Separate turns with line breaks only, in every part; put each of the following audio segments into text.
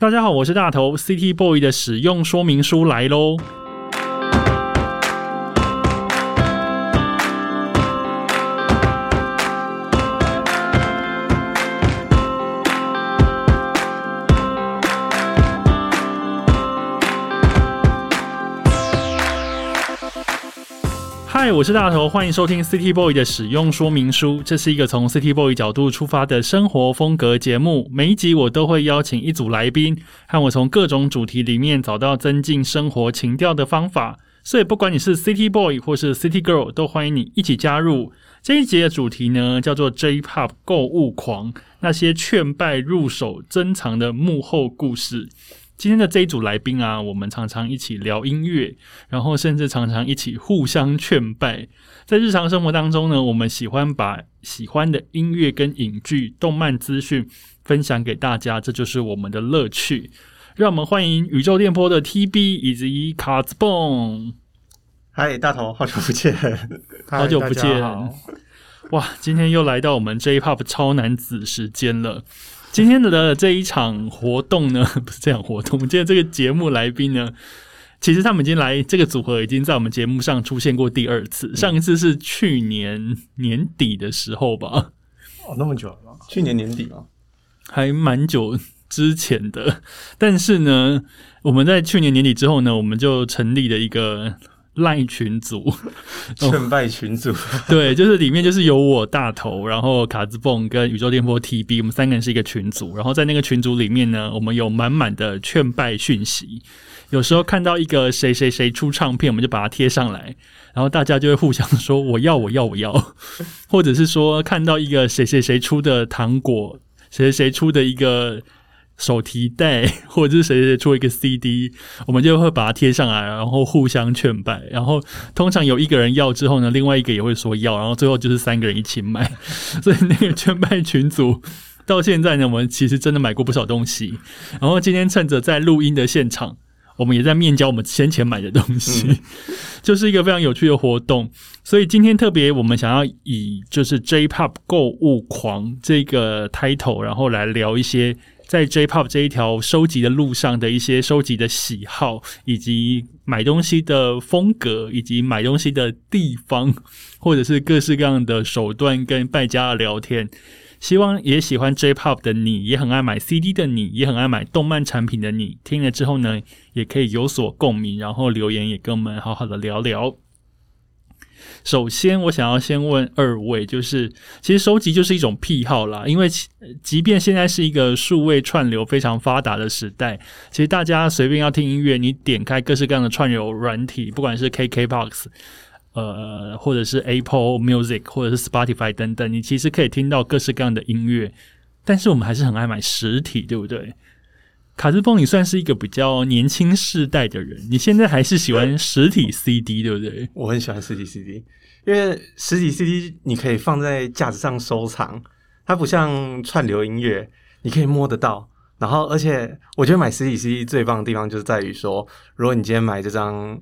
大家好，我是大头，CT Boy 的使用说明书来喽。我是大头，欢迎收听 City Boy 的使用说明书。这是一个从 City Boy 角度出发的生活风格节目。每一集我都会邀请一组来宾，和我从各种主题里面找到增进生活情调的方法。所以，不管你是 City Boy 或是 City Girl，都欢迎你一起加入。这一节的主题呢，叫做 J-Pop 购物狂，那些劝败入手珍藏的幕后故事。今天的这一组来宾啊，我们常常一起聊音乐，然后甚至常常一起互相劝拜。在日常生活当中呢，我们喜欢把喜欢的音乐跟影剧、动漫资讯分享给大家，这就是我们的乐趣。让我们欢迎宇宙电波的 TB 以及卡兹蹦。
嗨，大头，好久不见，
好久不见。
好
哇，今天又来到我们 J-Pop 超男子时间了。今天的这一场活动呢，不是这样活动。今天这个节目来宾呢，其实他们已经来这个组合已经在我们节目上出现过第二次，上一次是去年年底的时候吧，
哦，那么久了吗？
去年年底啊，
还蛮久之前的。但是呢，我们在去年年底之后呢，我们就成立了一个赖群组，
劝败群组，
对，就是里面就是有我大头，然后卡兹蹦跟宇宙电波 TB，我们三个人是一个群组。然后在那个群组里面呢，我们有满满的劝败讯息。有时候看到一个谁谁谁出唱片，我们就把它贴上来，然后大家就会互相说我要我要我要，或者是说看到一个谁谁谁出的糖果，谁谁谁出的一个。手提袋，或者是谁谁出一个 CD，我们就会把它贴上来，然后互相劝败。然后通常有一个人要之后呢，另外一个也会说要，然后最后就是三个人一起买。所以那个劝败群组到现在呢，我们其实真的买过不少东西。然后今天趁着在录音的现场，我们也在面交我们先前买的东西，就是一个非常有趣的活动。所以今天特别，我们想要以就是 J-Pop 购物狂这个 title，然后来聊一些。在 J-Pop 这一条收集的路上的一些收集的喜好，以及买东西的风格，以及买东西的地方，或者是各式各样的手段跟败家的聊天。希望也喜欢 J-Pop 的你，也很爱买 CD 的你，也很爱买动漫产品的你，听了之后呢，也可以有所共鸣，然后留言也跟我们好好的聊聊。首先，我想要先问二位，就是其实收集就是一种癖好啦，因为即便现在是一个数位串流非常发达的时代，其实大家随便要听音乐，你点开各式各样的串流软体，不管是 KKBOX，呃，或者是 Apple Music，或者是 Spotify 等等，你其实可以听到各式各样的音乐，但是我们还是很爱买实体，对不对？卡兹峰，你算是一个比较年轻世代的人，你现在还是喜欢实体 CD，对不对？
我很喜欢实体 CD，因为实体 CD 你可以放在架子上收藏，它不像串流音乐，你可以摸得到。然后，而且我觉得买实体 CD 最棒的地方就是在于说，如果你今天买这张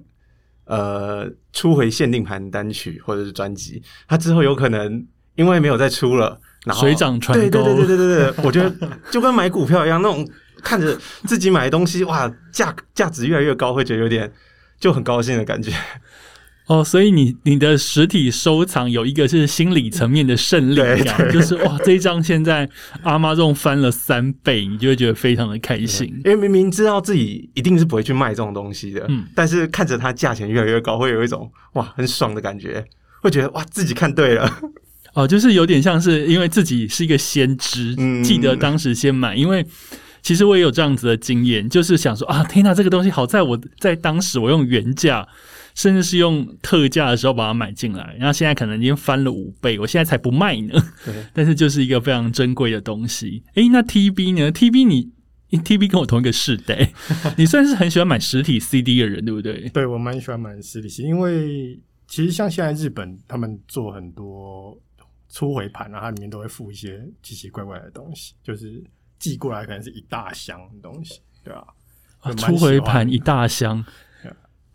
呃初回限定盘单曲或者是专辑，它之后有可能因为没有再出了，然后
水涨船高，
对对对对对对，我觉得就跟买股票一样，那种。看着自己买的东西，哇，价价值越来越高，会觉得有点就很高兴的感觉。
哦，所以你你的实体收藏有一个是心理层面的胜利感，就是哇，这一张现在阿妈这种翻了三倍，你就会觉得非常的开心。
因为明明知道自己一定是不会去卖这种东西的，嗯，但是看着它价钱越来越高，会有一种哇很爽的感觉，会觉得哇自己看对了。
哦，就是有点像是因为自己是一个先知，记得当时先买，因为。其实我也有这样子的经验，就是想说啊，天哪，这个东西好在我在当时我用原价，甚至是用特价的时候把它买进来，然后现在可能已经翻了五倍，我现在才不卖呢。
对，
但是就是一个非常珍贵的东西。诶，那 T B 呢？T B 你 T B 跟我同一个世代，你算是很喜欢买实体 C D 的人，对不对？
对我蛮喜欢买实体 CD，因为其实像现在日本他们做很多初回盘啊，它里面都会附一些奇奇怪怪的东西，就是。寄过来可能是一大箱东西，对吧？
初回盘一大箱，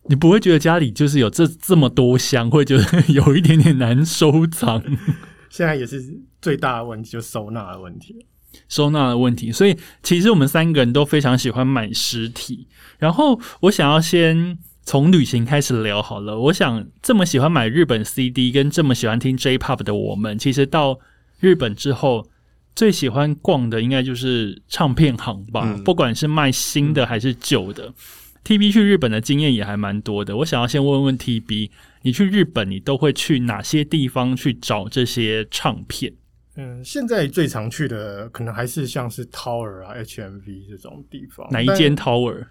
你不会觉得家里就是有这这么多箱，会觉得 有一点点难收藏？
现在也是最大的问题，就收纳的问题。
收纳的问题，所以其实我们三个人都非常喜欢买实体。然后我想要先从旅行开始聊好了。我想这么喜欢买日本 CD 跟这么喜欢听 J-Pop 的我们，其实到日本之后最喜欢逛的应该就是唱片行吧，
嗯
不管是卖新的还是旧的。TB 去日本的经验也还蛮多的。我想要先问问 TB，你去日本你都会去哪些地方去找这些唱片？
嗯，现在最常去的可能还是像是 Tower 啊、HMV 这种地方。
哪一间 Tower？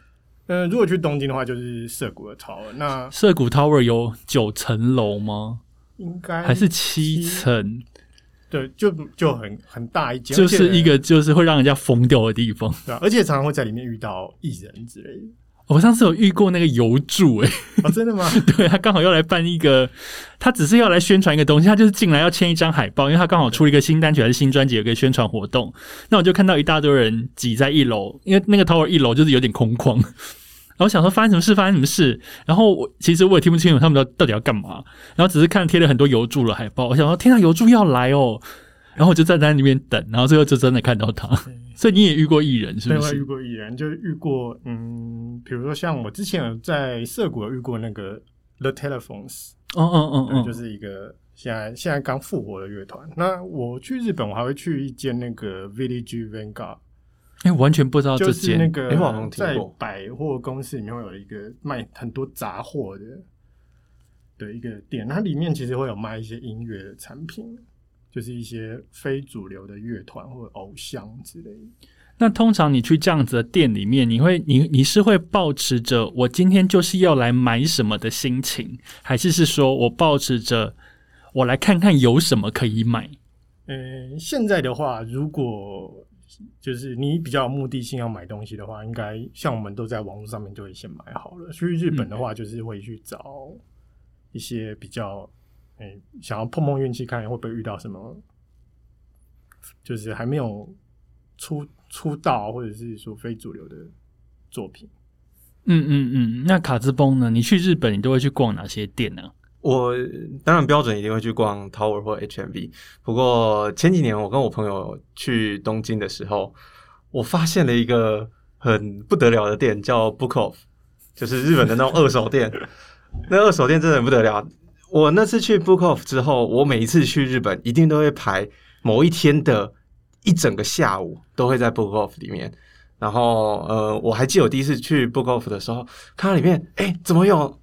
嗯、呃，如果去东京的话，就是涩谷的 Tower。那
涩谷 Tower 有九层楼吗？
应该
还是七层？
对，就就很很大一间，
就是一个就是会让人家疯掉的地方。
对、啊，而且常常会在里面遇到艺人之类的。
我上次有遇过那个油柱、欸，哎，
哦，真的吗？
对他刚好要来办一个，他只是要来宣传一个东西，他就是进来要签一张海报，因为他刚好出了一个新单曲还是新专辑，有个宣传活动。那我就看到一大堆人挤在一楼，因为那个 tower 一楼就是有点空旷。然后想说发生什么事，发生什么事？然后我其实我也听不清楚他们到到底要干嘛，然后只是看贴了很多油柱的海报，我想说天啊，油柱要来哦！然后我就站在那边等，然后最后就真的看到他。所以你也遇过艺人是不是？
遇过艺人，就遇过嗯，比如说像我之前有在涩谷遇过那个 The Telephones，
哦哦哦
对，
哦，
就是一个现在现在刚复活的乐团。那我去日本，我还会去一间那个 Village Vanguard，
哎，我完全不知道这
就是那
间。
个在百货公司里面会有一个卖很多杂货的的一个店，它里面其实会有卖一些音乐的产品，就是一些非主流的乐团或者偶像之类的。
那通常你去这样子的店里面，你会你你是会抱持着我今天就是要来买什么的心情，还是是说我抱持着我来看看有什么可以买？
呃，现在的话，如果就是你比较有目的性要买东西的话，应该像我们都在网络上面就会先买好了。去日本的话，就是会去找一些比较，诶、想要碰碰运气，看会不会遇到什么，就是还没有出出道或者是说非主流的作品。
嗯嗯嗯。那卡兹崩呢？你去日本你都会去逛哪些店呢？
我当然标准一定会去逛 Tower 或 HMV，不过前几年我跟我朋友去东京的时候，我发现了一个很不得了的店，叫 Book Off，就是日本的那种二手店。那二手店真的很不得了。我那次去 Book Off 之后，我每一次去日本一定都会排某一天的一整个下午都会在 Book Off 里面。然后呃，我还记得我第一次去 Book Off 的时候，看到里面，哎，怎么有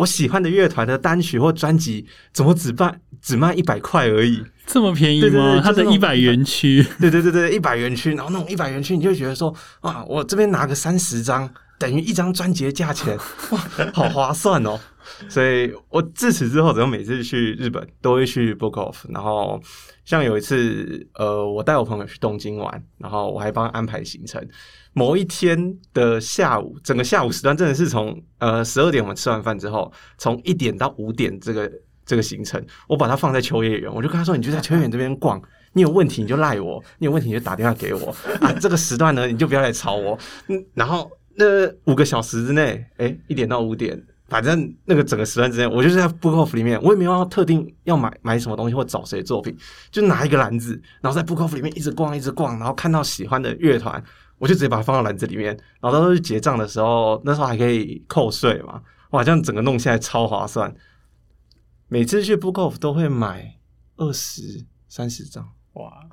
我喜欢的乐团的单曲或专辑，怎么只卖只卖一百块而已？
这么便宜
对对
吗？它的一百元区，
对对对对，一百元区，然后那种一百元区，你就会觉得说，啊，我这边拿个三十张，等于一张专辑的价钱，哇，好划算哦！所以我自此之后，只要每次去日本都会去 Book Off，然后像有一次，呃，我带我朋友去东京玩，然后我还帮他安排行程。某一天的下午，整个下午时段真的是从呃十二点我们吃完饭之后，从一点到五点这个这个行程，我把它放在秋叶原，我就跟他说，你就在秋叶原这边逛，你有问题你就赖我，你有问题你就打电话给我啊，这个时段呢你就不要来吵我，嗯，然后那五个小时之内，哎，一点到五点。反正那个整个时段之内，我就是在 Book Off 里面，我也没有要特定要买买什么东西或找谁作品，就拿一个篮子，然后在 Book Off 里面一直逛一直逛，然后看到喜欢的乐团，我就直接把它放到篮子里面，然后到时候去结账的时候，那时候还可以扣税嘛，哇，这样整个弄下来超划算。每次去 Book Off 都会买二十三十张，
哇，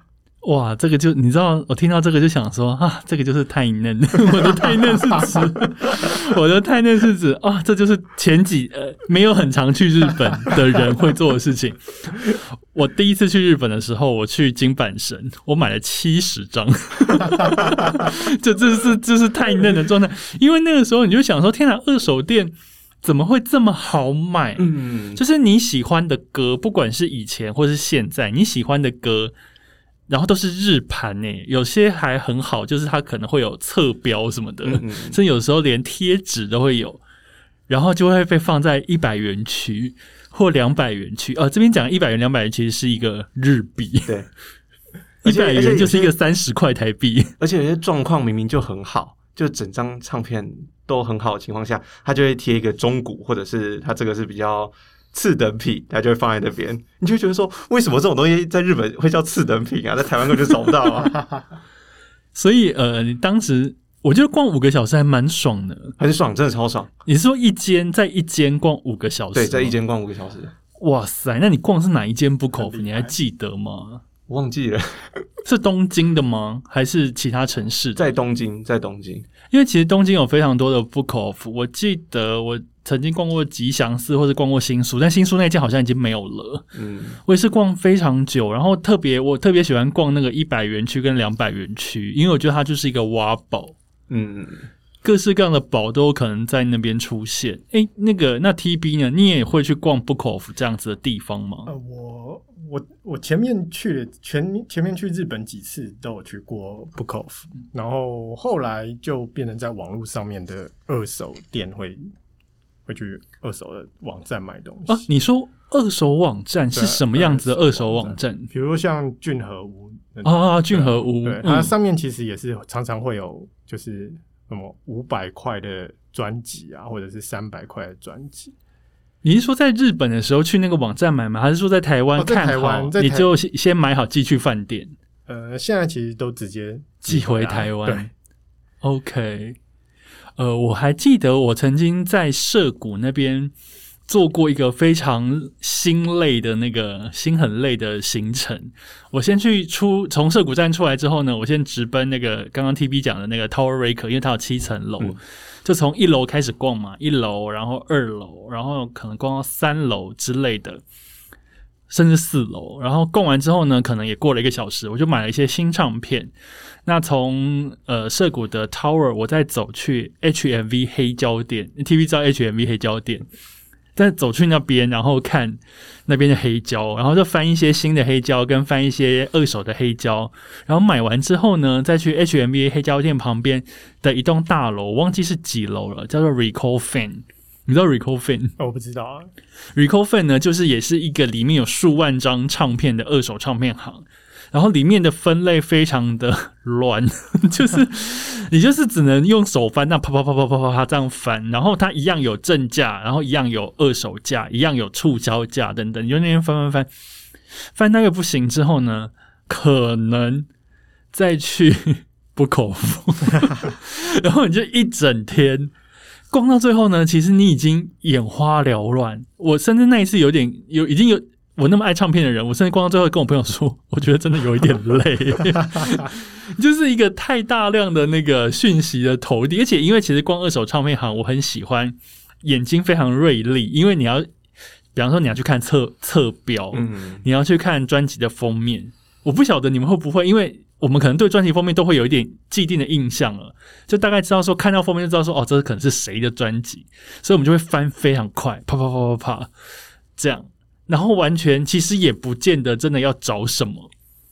哇，这个就你知道，我听到这个就想说啊，这个就是太嫩，我的太嫩是指，我的太嫩是指啊，这就是前几呃没有很常去日本的人会做的事情。我第一次去日本的时候，我去金板神，我买了七十张，这这是这是太嫩的状态，因为那个时候你就想说，天哪，二手店怎么会这么好买？
嗯，
就是你喜欢的歌，不管是以前或是现在，你喜欢的歌，然后都是日盘呢，有些还很好，就是它可能会有侧标什么的，
嗯嗯
甚至有时候连贴纸都会有，然后就会被放在一百元区或两百元区。呃，这边讲一百元、两百元其实是一个日币，
对，
一百元就是一
些
个三十块台币。
而且有些状况明明就很好，就整张唱片都很好的情况下，它就会贴一个中古，或者是它这个是比较次等品，它就会放在那边，你就会觉得说，为什么这种东西在日本会叫次等品啊？在台湾根本就找不到啊，
所以呃，你当时我觉得逛五个小时还蛮爽的。
很爽，真的超爽。
你是说一间在一间逛五个小时？
对，在一。间逛五个小时，
哇塞，那你逛是哪一间 Book Off？你还记得吗？
我忘记了，
是东京的吗？还是其他城市？
在东京，在东京，
因为其实东京有非常多的 Book Off，我记得我曾经逛过吉祥寺或者逛过新宿，但新宿那间好像已经没有了。
嗯，
我也是逛非常久，然后特别我特别喜欢逛那个一百元区跟两百元区，因为我觉得它就是一个挖宝，
嗯，
各式各样的宝都有可能在那边出现。诶，那个那 TB 呢？你也会去逛 Book Off 这样子的地方吗？
呃，我我我前面去了前前面去日本几次都有去过 Book Off，然后后来就变成在网络上面的二手店会会去二手的网站买东西。
啊，你说二手网站是什么样子的二手
网
网站？
比如像俊和屋那种
啊，俊和屋，
它上面其实也是常常会有，就是什么五百块的专辑啊，或者是三百块的专辑。
你是说在日本的时候去那个网站买吗？还是说在台湾
在台
你就先先买好寄去饭店
呃，现在其实都直接
寄回台湾，？OK，呃，我还记得我曾经在涩谷那边做过一个非常心累的那个心很累的行程。我先去出从涩谷站出来之后呢，我先直奔那个刚刚 T B 讲的那个 Tower Raker，因为它有七层楼。
嗯
就从一楼开始逛嘛，一楼，然后二楼，然后可能逛到三楼之类的，甚至四楼。然后逛完之后呢，可能也过了一个小时，我就买了一些新唱片。那从呃涩谷的 Tower，我再走去 HMV 黑胶店，TV 知道 HMV 黑胶店，再走去那边，然后看那边的黑胶，然后就翻一些新的黑胶，跟翻一些二手的黑胶。然后买完之后呢，再去 HMV 黑胶店旁边的一栋大楼，忘记是几楼了，叫做 Recall Fan。你知道 Recall Fan？
哦我不知道啊
，Recall Fan 呢，就是也是一个里面有数万张唱片的二手唱片行，然后里面的分类非常的乱，就是 你就是只能用手翻，那啪啪啪啪啪啪啪这样翻，然后它一样有正价，然后一样有二手价，一样有促销价等等，你就那边翻翻翻，翻那个不行之后呢，可能再去 不口服，然后你就一整天。逛到最后呢，其实你已经眼花缭乱。我甚至那一次有点有已经有我那么爱唱片的人，我甚至逛到最后跟我朋友说，我觉得真的有一点累，就是一个太大量的那个讯息的投递，而且因为其实逛二手唱片行，我很喜欢眼睛非常锐利，因为你要，比方说你要去看侧侧标，
嗯，
你要去看专辑的封面。我不晓得你们会不会，因为我们可能对专辑封面都会有一点既定的印象了，就大概知道说看到封面就知道说哦，这可能是谁的专辑，所以我们就会翻非常快，啪啪啪啪啪这样，然后完全其实也不见得真的要找什么，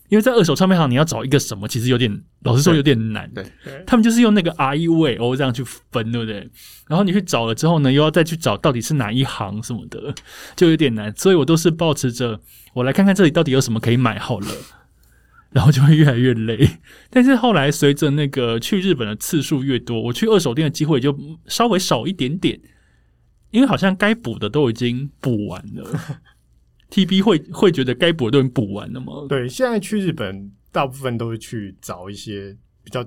因为在二手唱片行你要找一个什么，其实有点老实说有点难。
对
对，
他们就是用那个 R E V O 这样去分，对不对？然后你去找了之后呢，又要再去找到底是哪一行什么的，就有点难。所以我都是保持着我来看看这里到底有什么可以买好了，然后就会越来越累。但是后来随着那个去日本的次数越多，我去二手店的机会就稍微少一点点，因为好像该补的都已经补完了。T B 会会觉得该补的都已经补完了吗？
对，现在去日本大部分都是去找一些比较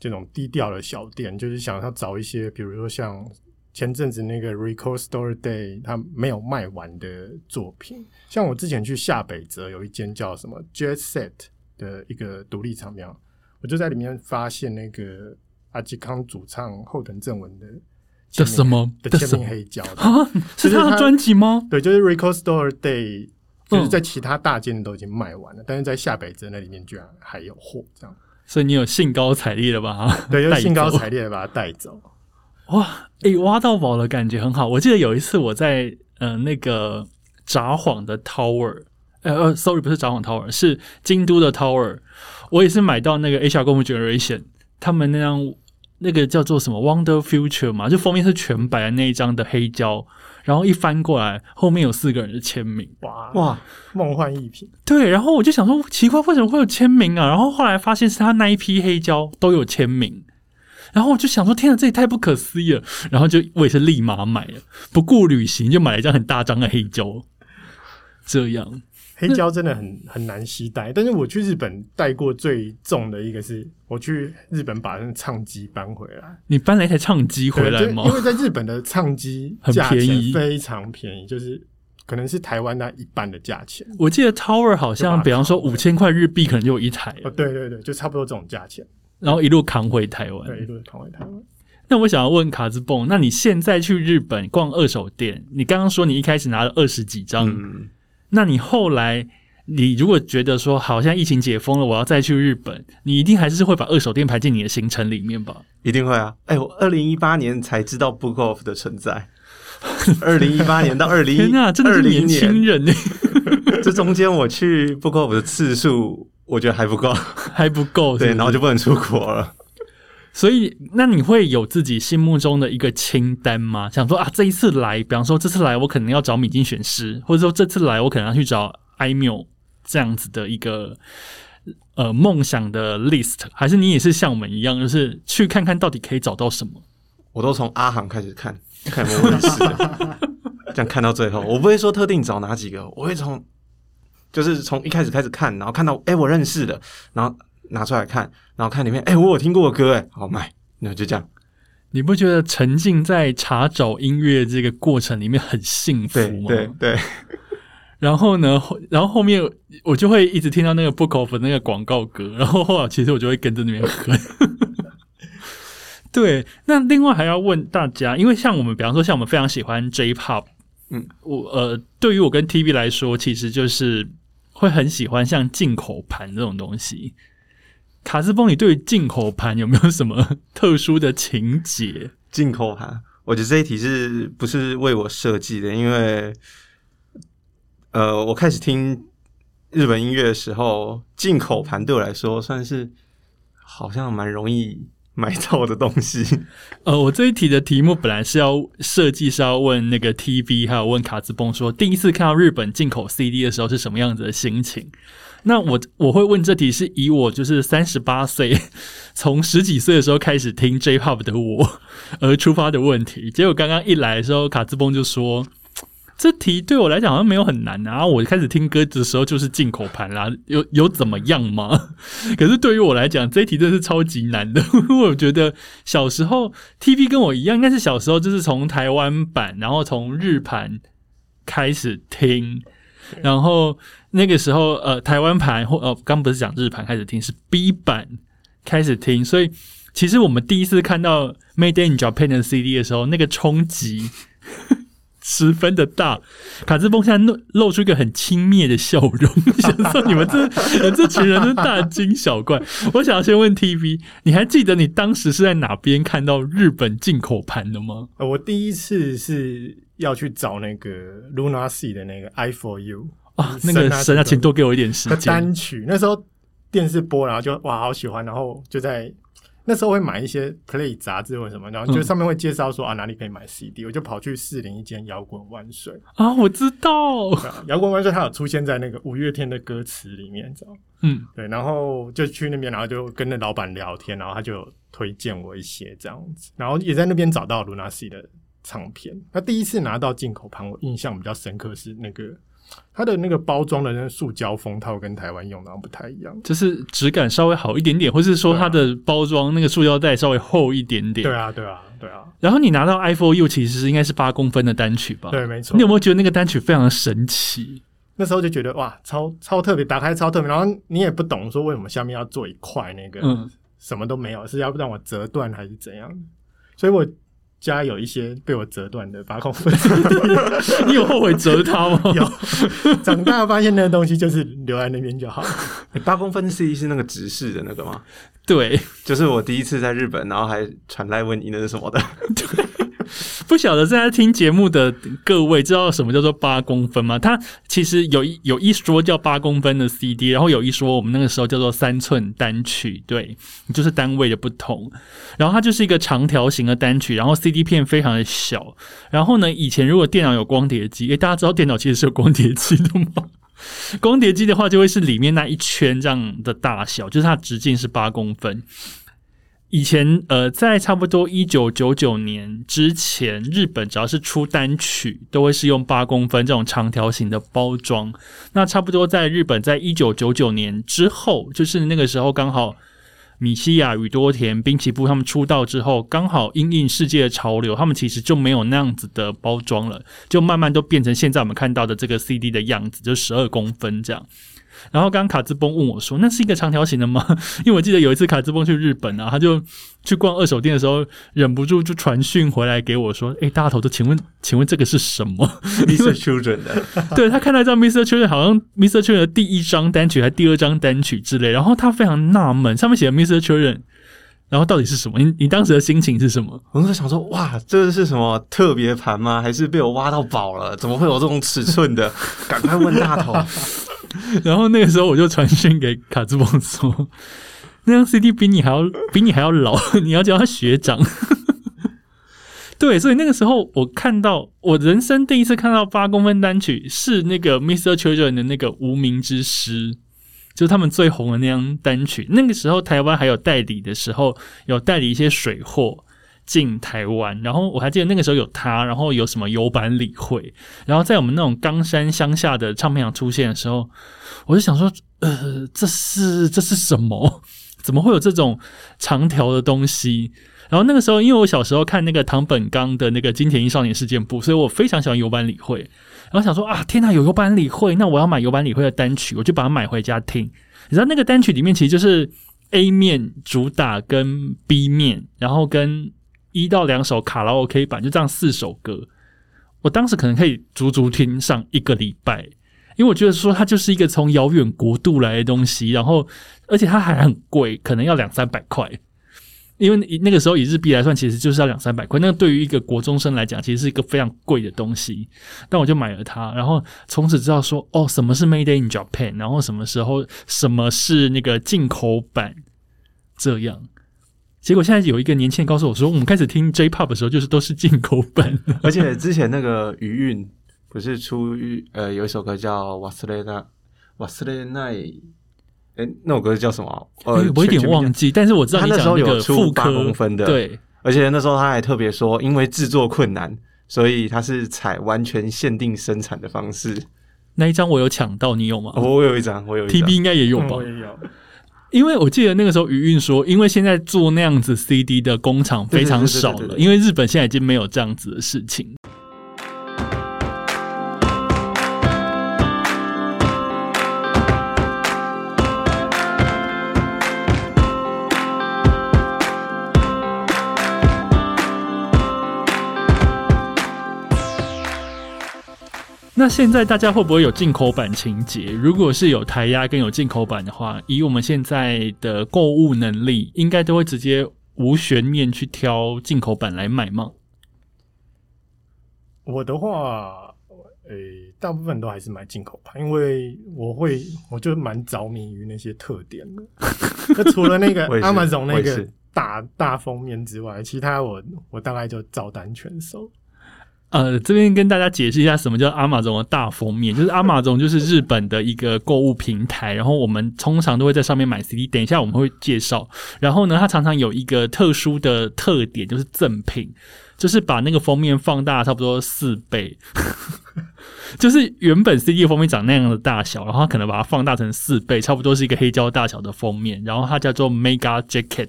这种低调的小店，就是想要找一些，比如说像前阵子那个 Record Store Day，它没有卖完的作品。像我之前去下北泽有一间叫什么 Jet Set 的一个独立唱片，我就在里面发现那个阿基康主唱后藤正文的
的什么
的签名黑胶。
啊？是他的专辑吗？
对，就是 Record Store Day，就是
嗯
在其他大间都已经卖完了，但是在下北泽那里面居然还有货，这样
所以你有兴高采烈的把它
对，就兴高采烈的把它带走。
哇！诶、挖到宝的感觉很好。我记得有一次我在呃那个札幌的 Tower，呃呃，sorry，不是札幌 Tower，是京都的 Tower。我也是买到那个 HR 公 Generation 他们那张那个叫做什么 Wonder Future 嘛，就封面是全白的那一张的黑胶，然后一翻过来，后面有四个人的签名。
哇
哇，
梦幻一品，
对，然后我就想说，奇怪，为什么会有签名啊？然后后来发现是他那一批黑胶都有签名，然后我就想说，天啊，这也太不可思议了！然后就我也是立马买了，不顾旅行就买了一张很大张的黑胶，这样。
黑胶真的很很难携带，但是我去日本带过最重的一个是，我去日本把那个唱机搬回来，
你搬了一台唱机回来吗？
因为在日本的唱机
很便宜，
非常便宜，就是可能是台湾那一半的价钱。
我记得 Tower 好像，比方说五千块日币可能就有一台。
哦，对对对，就差不多这种价钱。
然后一路扛回台湾，
对，一路扛回台湾。
那我想要问卡兹蹦，那你现在去日本逛二手店，你刚刚说你一开始拿了二十几张，那你后来？你如果觉得说好像疫情解封了，我要再去日本，你一定还是会把二手店排进你的行程里面吧？
一定会啊！哎，我二零一八年才知道 Book Off 的存在，二零一八年到 二零
天啊，真的是年轻人呢。
这中间我去 Book Off 的次数，我觉得还不够，
还不够。
对，然后就不能出国了。
所以，那你会有自己心目中的一个清单吗？想说啊，这一次来，比方说这次来，我可能要找米津玄师，或者说这次来，我可能要去找艾缪。这样子的一个呃梦想的 list，还是你也是像我们一样，就是去看看到底可以找到什么？
我都从阿航开始看，看有没有类似的，这样 看到最后，我不会说特定找哪几个，我会从就是从一开始开始看，然后看到哎我认识的，然后拿出来看，然后看里面哎我有听过的歌哎好买，那就这样。
你不觉得沉浸在查找音乐这个过程里面很幸福吗？
对对。
然后呢？然后后面我就会一直听到那个 Book of 那个广告歌，然后后来其实我就会跟着那边哼。对，那另外还要问大家，因为像我们，比方说像我们非常喜欢 J-Pop，嗯，我呃，对于我跟 TV 来说，其实就是会很喜欢像进口盘这种东西。卡斯风，你对进口盘有没有什么特殊的情节？
进口盘，我觉得这一题是不是为我设计的？因为呃，我开始听日本音乐的时候，进口盘对我来说算是好像蛮容易买到的东西。
呃，我这一题的题目本来是要设计是要问那个 TV，还有问卡兹崩说，第一次看到日本进口 CD 的时候是什么样子的心情？那我我会问这题是以我就是三十八岁，从十几岁的时候开始听 J-Pop 的我而出发的问题。结果刚刚一来的时候，卡兹崩就说。这题对我来讲好像没有很难啊！我开始听歌的时候就是进口盘啦，有有怎么样吗？可是对于我来讲，这一题真的是超级难的。我觉得小时候 TV 跟我一样，应该是小时候就是从台湾版，然后从日盘开始听，然后那个时候呃台湾盘或呃刚不是讲日盘开始听，是 B 版开始听，所以其实我们第一次看到 Made in Japan 的 CD 的时候，那个冲击。十分的大，卡兹崩现在露露出一个很轻蔑的笑容，想说你们这这群人是大惊小怪。我想要先问 TV，你还记得你当时是在哪边看到日本进口盘的吗？
我第一次是要去找那个 Luna C 的那个 I for You
啊，那个神啊，请多给我一点时间。
单曲那时候电视播，然后就哇好喜欢，然后就在。那时候会买一些 Play 杂志或什么，然后就上面会介绍说啊哪里可以买 CD，我就跑去四零一间摇滚万岁
啊，我知道
摇滚万岁，它有出现在那个五月天的歌词里面，知道嗯，对，然后就去那边，然后就跟那老板聊天，然后他就推荐我一些这样子，然后也在那边找到 Luna C 的唱片。那第一次拿到进口盘，我印象比较深刻是那个。它的那个包装的那个塑胶封套跟台湾用的不太一样，
就是质感稍微好一点点，或是说它的包装那个塑胶袋稍微厚一点点。
对啊，对啊，对啊。
然后你拿到 iPhone U 其实应该是八公分的单曲吧？
对，没错。
你有没有觉得那个单曲非常的神奇？
那时候就觉得哇，超超特别，打开超特别。然后你也不懂说为什么下面要做一块那个，嗯，什么都没有，是要让我折断还是怎样？所以我。家有一些被我折断的八公分，
你有后悔折它吗？
有，长大发现那个东西就是留在那边就好。
八公分 CD 是那个直视的那个吗？
对，
就是我第一次在日本，然后还传来问你那是什么的。
不晓得在听节目的各位知道什么叫做八公分吗？它其实有一有一说叫八公分的 CD，然后有一说我们那个时候叫做三寸单曲，对，就是单位的不同。然后它就是一个长条形的单曲，然后 CD 片非常的小。然后呢，以前如果电脑有光碟机，诶，大家知道电脑其实是有光碟机的吗？光碟机的话，就会是里面那一圈这样的大小，就是它直径是八公分。以前呃，在差不多一九九九年之前，日本只要是出单曲，都会是用八公分这种长条形的包装。那差不多在日本，在一九九九年之后，就是那个时候刚好米西亚、宇多田、滨崎步他们出道之后，刚好因应世界的潮流，他们其实就没有那样子的包装了，就慢慢都变成现在我们看到的这个 CD 的样子，就十二公分这样。然后刚刚卡兹崩问我说：“那是一个长条形的吗？” 因为我记得有一次卡兹崩去日本啊，他就去逛二手店的时候，忍不住就传讯回来给我说：“哎，大头的，请问，请问这个是什么？
Mr. Children 的？
对他看到一张 Mr. Children，好像 Mr. Children 的第一张单曲还第二张单曲之类，然后他非常纳闷，上面写的 Mr. Children，然后到底是什么？你你当时的心情是什么？
我在想说，哇，这是什么特别盘吗？还是被我挖到宝了？怎么会有这种尺寸的？赶快问大头。”
然后那个时候我就传讯给卡兹蒙说：“ 那张 CD 比你还要比你还要老，你要叫他学长。”对，所以那个时候我看到我人生第一次看到八公分单曲是那个 Mr. Children 的那个无名之师，就是他们最红的那张单曲。那个时候台湾还有代理的时候，有代理一些水货。进台湾，然后我还记得那个时候有他，然后有什么油版理会，然后在我们那种冈山乡下的唱片厂出现的时候，我就想说，呃，这是这是什么？怎么会有这种长条的东西？然后那个时候，因为我小时候看那个唐本刚的那个金田一少年事件簿，所以我非常喜欢油版理会。然后想说啊，天呐，有油版理会，那我要买油版理会的单曲，我就把它买回家听。你知道那个单曲里面其实就是 A 面主打跟 B 面，然后跟一到两首卡拉 OK 版，就这样四首歌，我当时可能可以足足听上一个礼拜，因为我觉得说它就是一个从遥远国度来的东西，然后而且它还很贵，可能要两三百块，因为那个时候以日币来算，其实就是要两三百块，那对于一个国中生来讲，其实是一个非常贵的东西，但我就买了它，然后从此知道说哦，什么是 Made in Japan，然后什么时候什么是那个进口版，这样。结果现在有一个年轻人告诉我说，我们开始听 J-Pop 的时候，就是都是进口版。
而且之前那个余韵不是出呃有一首歌叫《瓦斯雷纳瓦斯雷奈》，哎，那首歌叫什么？呃，
我有点忘记，但是我知道
他
那
时候有
出
八公分的，
对。
而且那时候他还特别说，因为制作困难，所以他是采完全限定生产的方式。
那一张我有抢到，你有吗？
我有一张，我有一
T B 应该也有吧？
我也有。
因为我记得那个时候余韵说，因为现在做那样子 CD 的工厂非常少了，因为日本现在已经没有这样子的事情。那现在大家会不会有进口版情节？如果是有台压跟有进口版的话，以我们现在的购物能力，应该都会直接无悬念去挑进口版来买吗？
我的话，诶，大部分都还是买进口版，因为我会，我就蛮着迷于那些特点的。那除了那个阿玛总那个大大封面之外，其他我我大概就照单全收。
呃，这边跟大家解释一下，什么叫阿玛总的大封面？就是阿玛总就是日本的一个购物平台，然后我们通常都会在上面买 CD。等一下我们会介绍。然后呢，它常常有一个特殊的特点，就是赠品，就是把那个封面放大差不多四倍，就是原本 CD 封面长那样的大小，然后它可能把它放大成四倍，差不多是一个黑胶大小的封面。然后它叫做 Mega Jacket，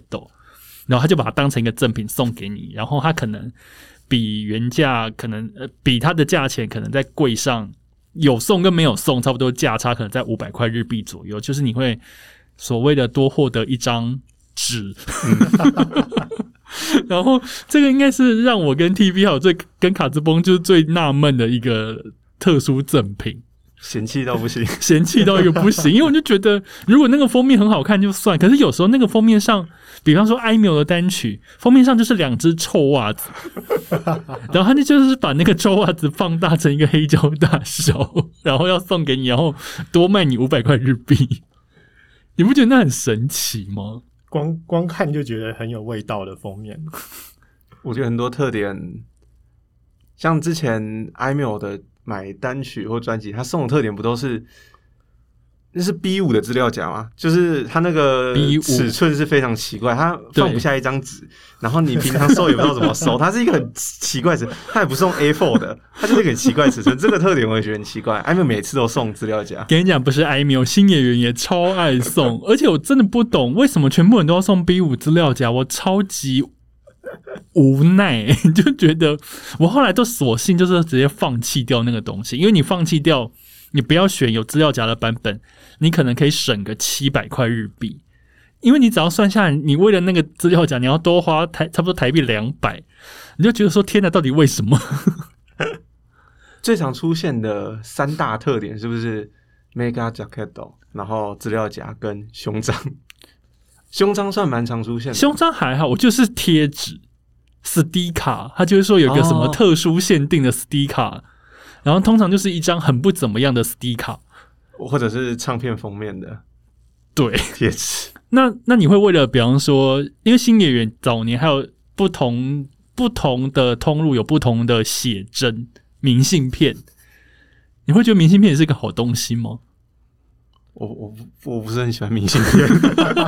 然后他就把它当成一个赠品送给你，然后他可能。比原价可能呃，比它的价钱可能在贵上，有送跟没有送差不多价差，可能在五百块日币左右。就是你会所谓的多获得一张纸，然后这个应该是让我跟 T V 还有最跟卡兹崩就是最纳闷的一个特殊赠品。
嫌弃到不行，
嫌弃到一个不行，因为我就觉得，如果那个封面很好看就算，可是有时候那个封面上，比方说艾米尔的单曲封面上就是两只臭袜子，然后他就就是把那个臭袜子放大成一个黑胶大小，然后要送给你，然后多卖你五百块日币，你不觉得那很神奇吗？
光光看就觉得很有味道的封面，
我觉得很多特点，像之前艾米尔的。买单曲或专辑，他送的特点不都是那是 B 五的资料夹吗？就是它那个尺寸是非常奇怪，它放不下一张纸，然后你平常收也不知道怎么收，它是一个很奇怪的尺，它也不是用 A4 的，它就是一个很奇怪尺寸。这个特点我也觉得很奇怪，艾米每次都送资料夹，
跟你讲，不是艾米，我新演员也超爱送，而且我真的不懂为什么全部人都要送 B 五资料夹，我超级 无奈，就觉得我后来都索性就是直接放弃掉那个东西，因为你放弃掉，你不要选有资料夹的版本，你可能可以省个七百块日币。因为你只要算下来，你为了那个资料夹，你要多花台差不多台币两百，你就觉得说天哪，到底为什么？
最常出现的三大特点是不是 mega jacket，然后资料夹跟胸章？胸章算蛮常出现的，
胸章还好，我就是贴纸、SD 卡，他就是说有一个什么
哦
特殊限定的 SD 卡，然后通常就是一张很不怎么样的 SD 卡。
或者是唱片封面的
对，
贴纸。
那那你会为了，比方说，因为新演员早年还有不同不同的通路，有不同的写真明信片，你会觉得明信片也是个好东西吗？
我我不我不是很喜欢明信片，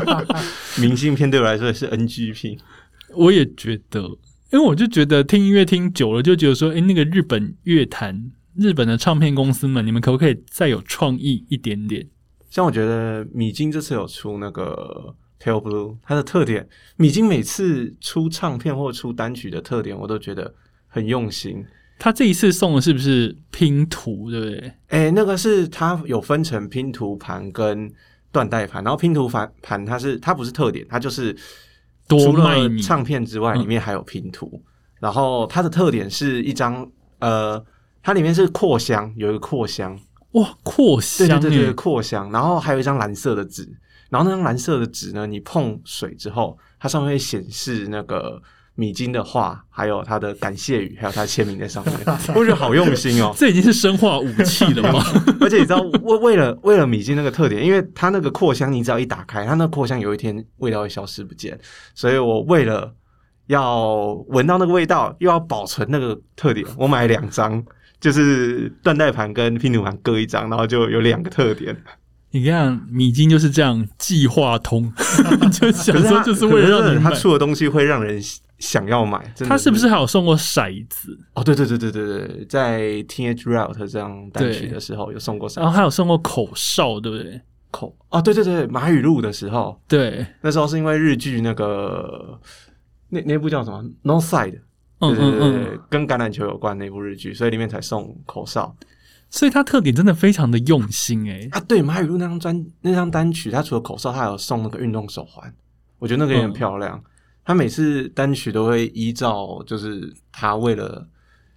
明信片对我来说也是 NG 品。
我也觉得，因为我就觉得听音乐听久了，就觉得说，诶，那个日本乐坛、日本的唱片公司们，你们可不可以再有创意一点点？
像我觉得米津这次有出那个 Pale Blue，它的特点，米津每次出唱片或出单曲的特点，我都觉得很用心。
他这一次送的是不是拼图，对不对？
诶，那个是它有分成拼图盘跟缎带盘，然后拼图盘盘它是它不是特点，它就是
多
除了唱片之外，
嗯
里面还有拼图。然后它的特点是一张呃，它里面是扩香，有一个扩香，
哇，扩香
对对对对，扩香，然后还有一张蓝色的纸，然后那张蓝色的纸呢，你碰水之后，它上面会显示那个米津的话，还有他的感谢语，还有他签名在上面，我觉得好用心哦。
这已经是生化武器了吗？
而且你知道，为为了为了米津那个特点，因为它那个扩香，你只要一打开，它那扩香有一天味道会消失不见，所以我为了要闻到那个味道，又要保存那个特点，我买两张，就是缎带盘跟拼图盘各一张，然后就有两个特点。
你看米津就是这样计划通，就想说就是为了让你买。
可是它出的东西会让人想要买。
他是不是还有送过骰子？
哦，对对对对对对，在 Teenage Riot 这张单曲的时候有送过
然后
啥
还有送过口哨，对不对？
口哦，对对对，马语录的时候，
对，
那时候是因为日剧那个那那部叫什么《No Side》，
嗯
对对对
嗯
对
嗯，
跟橄榄球有关那部日剧，所以里面才送口哨
所以他特点真的非常的用心诶、
啊。对，马语录那张专那张单曲，他除了口哨，他还有送那个运动手环，我觉得那个也很
嗯
漂亮。他每次单曲都会依照就是他为了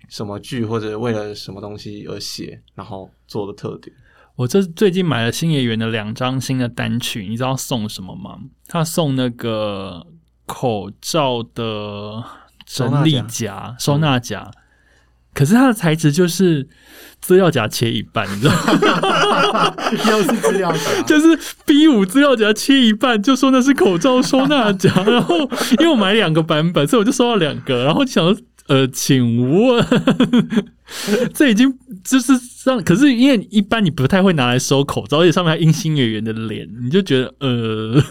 什么剧或者为了什么东西而写，然后做的特点。
我这最近买了新演员的两张新的单曲，你知道送什么吗？他送那个口罩的整理夹、收纳夹，可是它的材质就是资料夹切一半，你知道吗？
又是资料夹，
就是 B 五资料夹切一半，就说那是口罩收纳夹。然后因为我买两个版本，所以我就收到两个，然后想说，呃，请问这已经就是让，可是因为一般你不太会拿来收口罩，而且上面还印新演员的脸，你就觉得呃，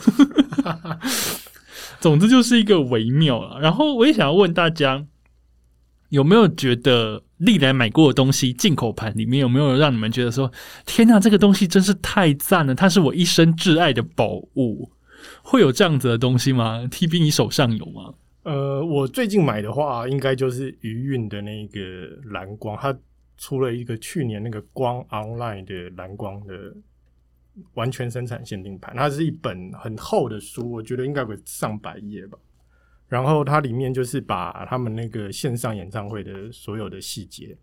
总之就是一个微妙了。然后我也想要问大家，有没有觉得历来买过的东西，进口盘里面有没有让你们觉得说，天哪，这个东西真是太赞了，它是我一生挚爱的宝物？会有这样子的东西吗？T B，你手上有吗？
呃，我最近买的话，应该就是余韵的那个蓝光，它出了一个去年那个光 online 的蓝光的完全生产限定盘，它是一本很厚的书，我觉得应该有上百页吧。然后它里面就是把他们那个线上演唱会的所有的细节，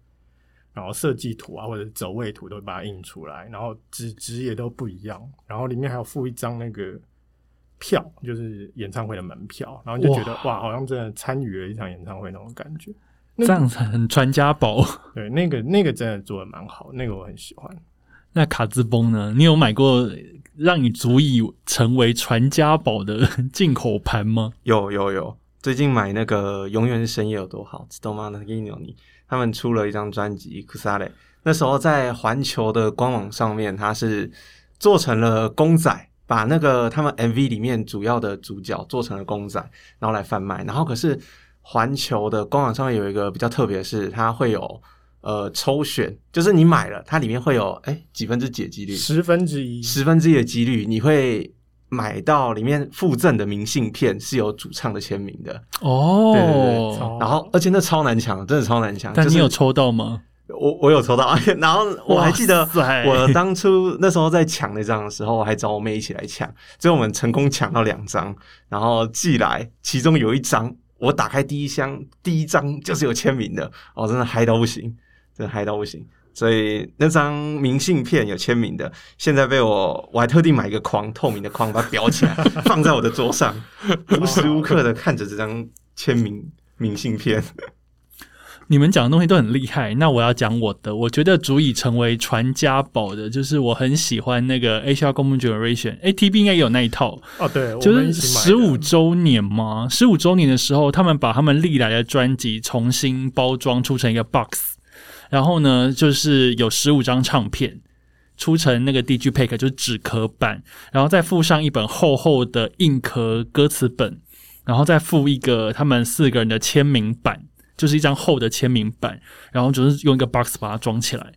然后设计图啊或者走位图都把它印出来，然后纸质也都不一样，然后里面还有附一张那个票，就是演唱会的门票，然后你就觉得哇好像真的参与了一场演唱会那种感觉。那
这样子很传家宝。
对，那个那个真的做的蛮好，那个我很喜欢。
那卡兹崩呢？你有买过让你足以成为传家宝的进口盘吗？
有有有，最近买那个《永远是深夜有多好》知道吗？那个牛尼他们出了一张专辑《k u s a l e 那时候在环球的官网上面，它是做成了公仔，把那个他们 MV 里面主要的主角做成了公仔，然后来贩卖。然后可是环球的官网上面有一个比较特别是，它会有呃抽选，就是你买了，它里面会有哎几分之几的几率，
十分之一，
十分之一的几率你会买到里面附赠的明信片是有主唱的签名的哦。对
对
对，
然后而且那超难抢，真的超难抢。就是
但你有抽到吗？
我我有抽到，然后我还记得我当初那时候在抢那张的时候，我还找我妹一起来抢，最后我们成功抢到两张，然后寄来，其中有一张我打开第一箱，第一张就是有签名的，哦，真的嗨到不行，真的嗨到不行。所以那张明信片有签名的，现在被我我还特地买一个框，透明的框，把它裱起来，放在我的桌上，无时无刻的看着这张签名明信片。
你们讲的东西都很厉害，那我要讲我的，我觉得足以成为传家宝的，就是我很喜欢那个 HR Common Generation，ATB 应该也有那一套，
哦，对，我
就是十五周年嘛，十五周年的时候，他们把他们历来的专辑重新包装出成一个 box，然后呢，就是有十五张唱片。出成那个 DG Pack 就是纸壳版，然后再附上一本厚厚的硬壳歌词本，然后再附一个他们四个人的签名版，就是一张厚的签名版，然后就是用一个 box 把它装起来。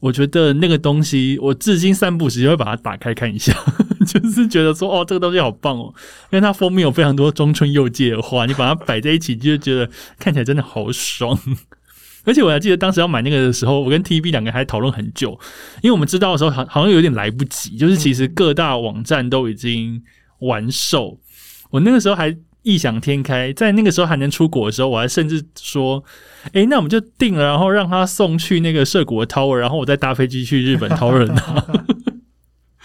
我觉得那个东西，我至今散步时就会把它打开看一下，就是觉得说，哦，这个东西好棒哦，因为它封面有非常多中村佑介的画，你把它摆在一起，就觉得看起来真的好爽。而且我还记得当时要买那个的时候，我跟 TV 两个还讨论很久，因为我们知道的时候好好像有点来不及，就是其实各大网站都已经完售。我那个时候还异想天开，在那个时候还能出国的时候，我还甚至说，诶，那我们就定了，然后让他送去那个涩谷的 Tower，然后我再搭飞机去日本 Tower 拿，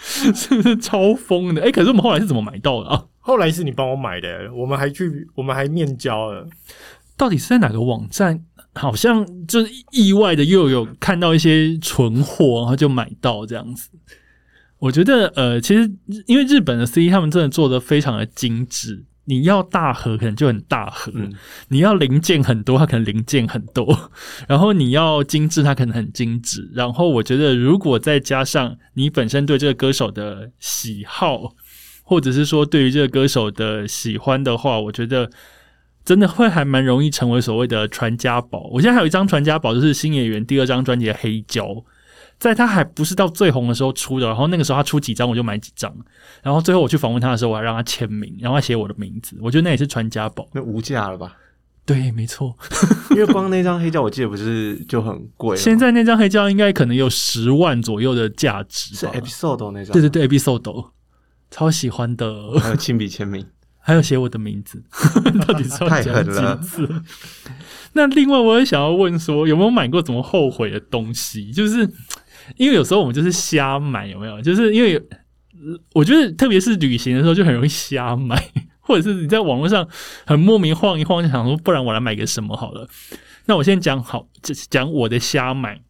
是不是超疯的？诶，可是我们后来是怎么买到的啊？
后来是你帮我买的，我们还去，我们还面交了。
到底是在哪个网站？好像就是意外的又有看到一些存货，然后就买到这样子。我觉得呃，其实因为日本的 CD 他们真的做的非常的精致，你要大盒可能就很大盒，
嗯
你要零件很多，它可能零件很多，然后你要精致，它可能很精致。然后我觉得如果再加上你本身对这个歌手的喜好，或者是说对于这个歌手的喜欢的话，我觉得真的会还蛮容易成为所谓的传家宝。我现在还有一张传家宝，就是新演员第二张专辑的《黑胶》，在他还不是到最红的时候出的，然后那个时候他出几张我就买几张，然后最后我去访问他的时候，我还让他签名，然后他写我的名字，我觉得那也是传家宝。
那无价了吧？
对，没错。
因为光那张黑胶，我记得不是就很贵？
现在那张黑胶应该可能有十万左右的价值
是
吧
？episode 那张，
对对对，episode 超喜欢的，
还有亲笔签名，
还有写我的名字，到底是要讲几次？那另外我也想要问说，有没有买过什么后悔的东西？就是因为有时候我们就是瞎买，有没有？就是因为呃我觉得特别是旅行的时候就很容易瞎买，或者是你在网络上很莫名晃一晃，就想说，不然我来买个什么好了。那我先讲好，这讲我的瞎买。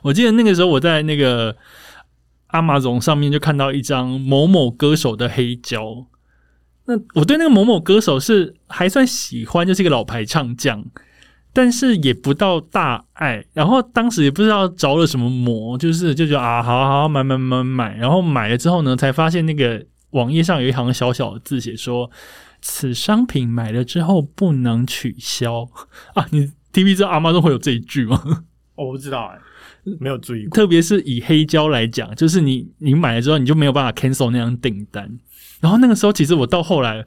我记得那个时候我在那个阿玛总上面就看到一张某某歌手的黑胶。那我对那个某某歌手是还算喜欢，就是一个老牌唱将，但是也不到大爱。然后当时也不知道着了什么魔，就是就觉得啊，好好好买买买买。然后买了之后呢，才发现那个网页上有一行小小的字写说，此商品买了之后不能取消啊。你 TV 知道阿妈都会有这一句吗？
哦我不知道哎、没有注意过。
特别是以黑胶来讲，就是你你买了之后，你就没有办法 cancel 那张订单。然后那个时候，其实我到后来，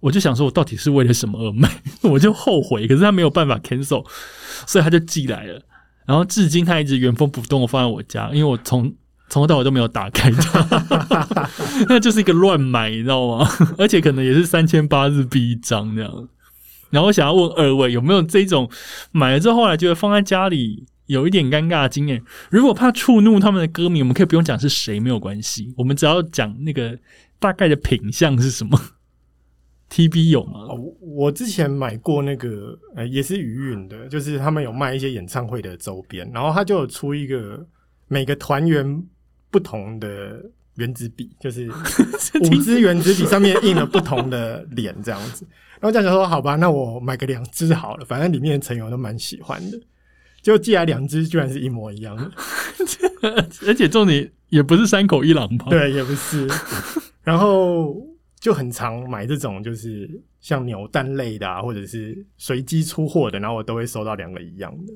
我就想说，我到底是为了什么而买？我就后悔，可是他没有办法 cancel，所以他就寄来了。然后至今他一直原封不动的放在我家，因为我从从头到尾都没有打开它，那就是一个乱买，你知道吗？而且可能也是三千八日币一张这样。然后我想要问二位，有没有这种买了之后后来觉得放在家里有一点尴尬的经验？如果怕触怒他们的歌迷，我们可以不用讲是谁，没有关系，我们只要讲那个大概的品相是什么。TB 有吗？
哦，我我之前买过那个，呃，也是余韵的，就是他们有卖一些演唱会的周边，然后他就有出一个每个团员不同的原子笔，就是 五支原子笔上面印了不同的脸这样子。然后这样想说，好吧，那我买个两支好了，反正里面的成员我都蛮喜欢的。结果寄来两支，居然是一模一样的。
而且重点也不是山口一郎吧？，
对，也不是。然后就很常买这种，就是像扭蛋类的啊，或者是随机出货的，然后我都会收到两个一样的。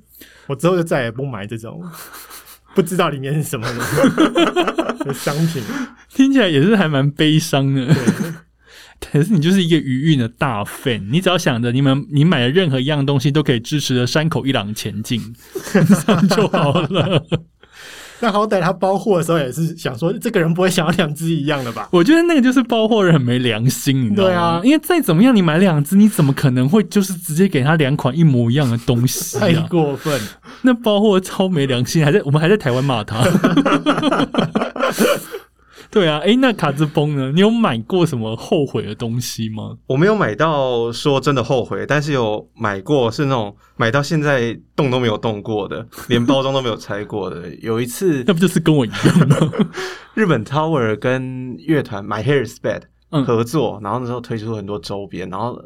我之后就再也不买这种 不知道里面是什么的 的商品。
听起来也是还蛮悲伤的。
对，
可是你就是一个余韵的大 fan，你只要想着你们你买的任何一样东西都可以支持着山口一郎前进，这样就好了。
那好歹他包货的时候也是想说，这个人不会想要两只一样的吧？
我觉得那个就是包货人很没良心，你知道吗？
对啊
因为再怎么样，你买两只，你怎么可能会就是直接给他两款一模一样的东西
太
啊？
过分。
那包货超没良心，还在我们还在台湾骂他。对啊，诶，那卡兹崩呢？你有买过什么后悔的东西吗？
我没有买到说真的后悔，但是有买过是那种买到现在动都没有动过的，连包装都没有拆过的。有一次
那不就是跟我一样吗？
日本 Tower 跟乐团 My Hair's Bad
嗯
合作，然后那时候推出很多周边，然后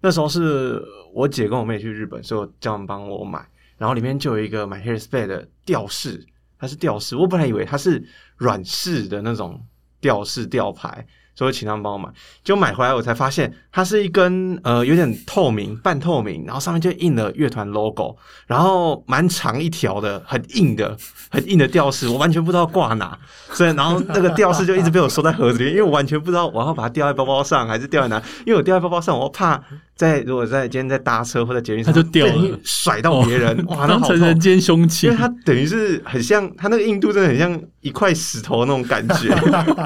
那时候是我姐跟我妹去日本，所以我叫他们帮我买，然后里面就有一个 My Hair's Bad 的吊饰，它是吊饰，我本来以为它是软式的那种吊饰吊牌。所以我请他们帮我买，结果买回来我才发现，它是一根呃有点透明、半透明，然后上面就印了乐团 logo，然后蛮长一条的，很硬的、很硬的吊饰，我完全不知道挂哪，所以然后那个吊饰就一直被我收在盒子里，因为我完全不知道我要把它吊在包包上还是吊在哪，因为我吊在包包上，我怕在如果在今天在搭车或者捷运上，
它就掉了。
甩到别人，哇，那
当
好痛。
成人间凶器。
因为。它等于是很像，它那个硬度真的很像一块石头那种感觉，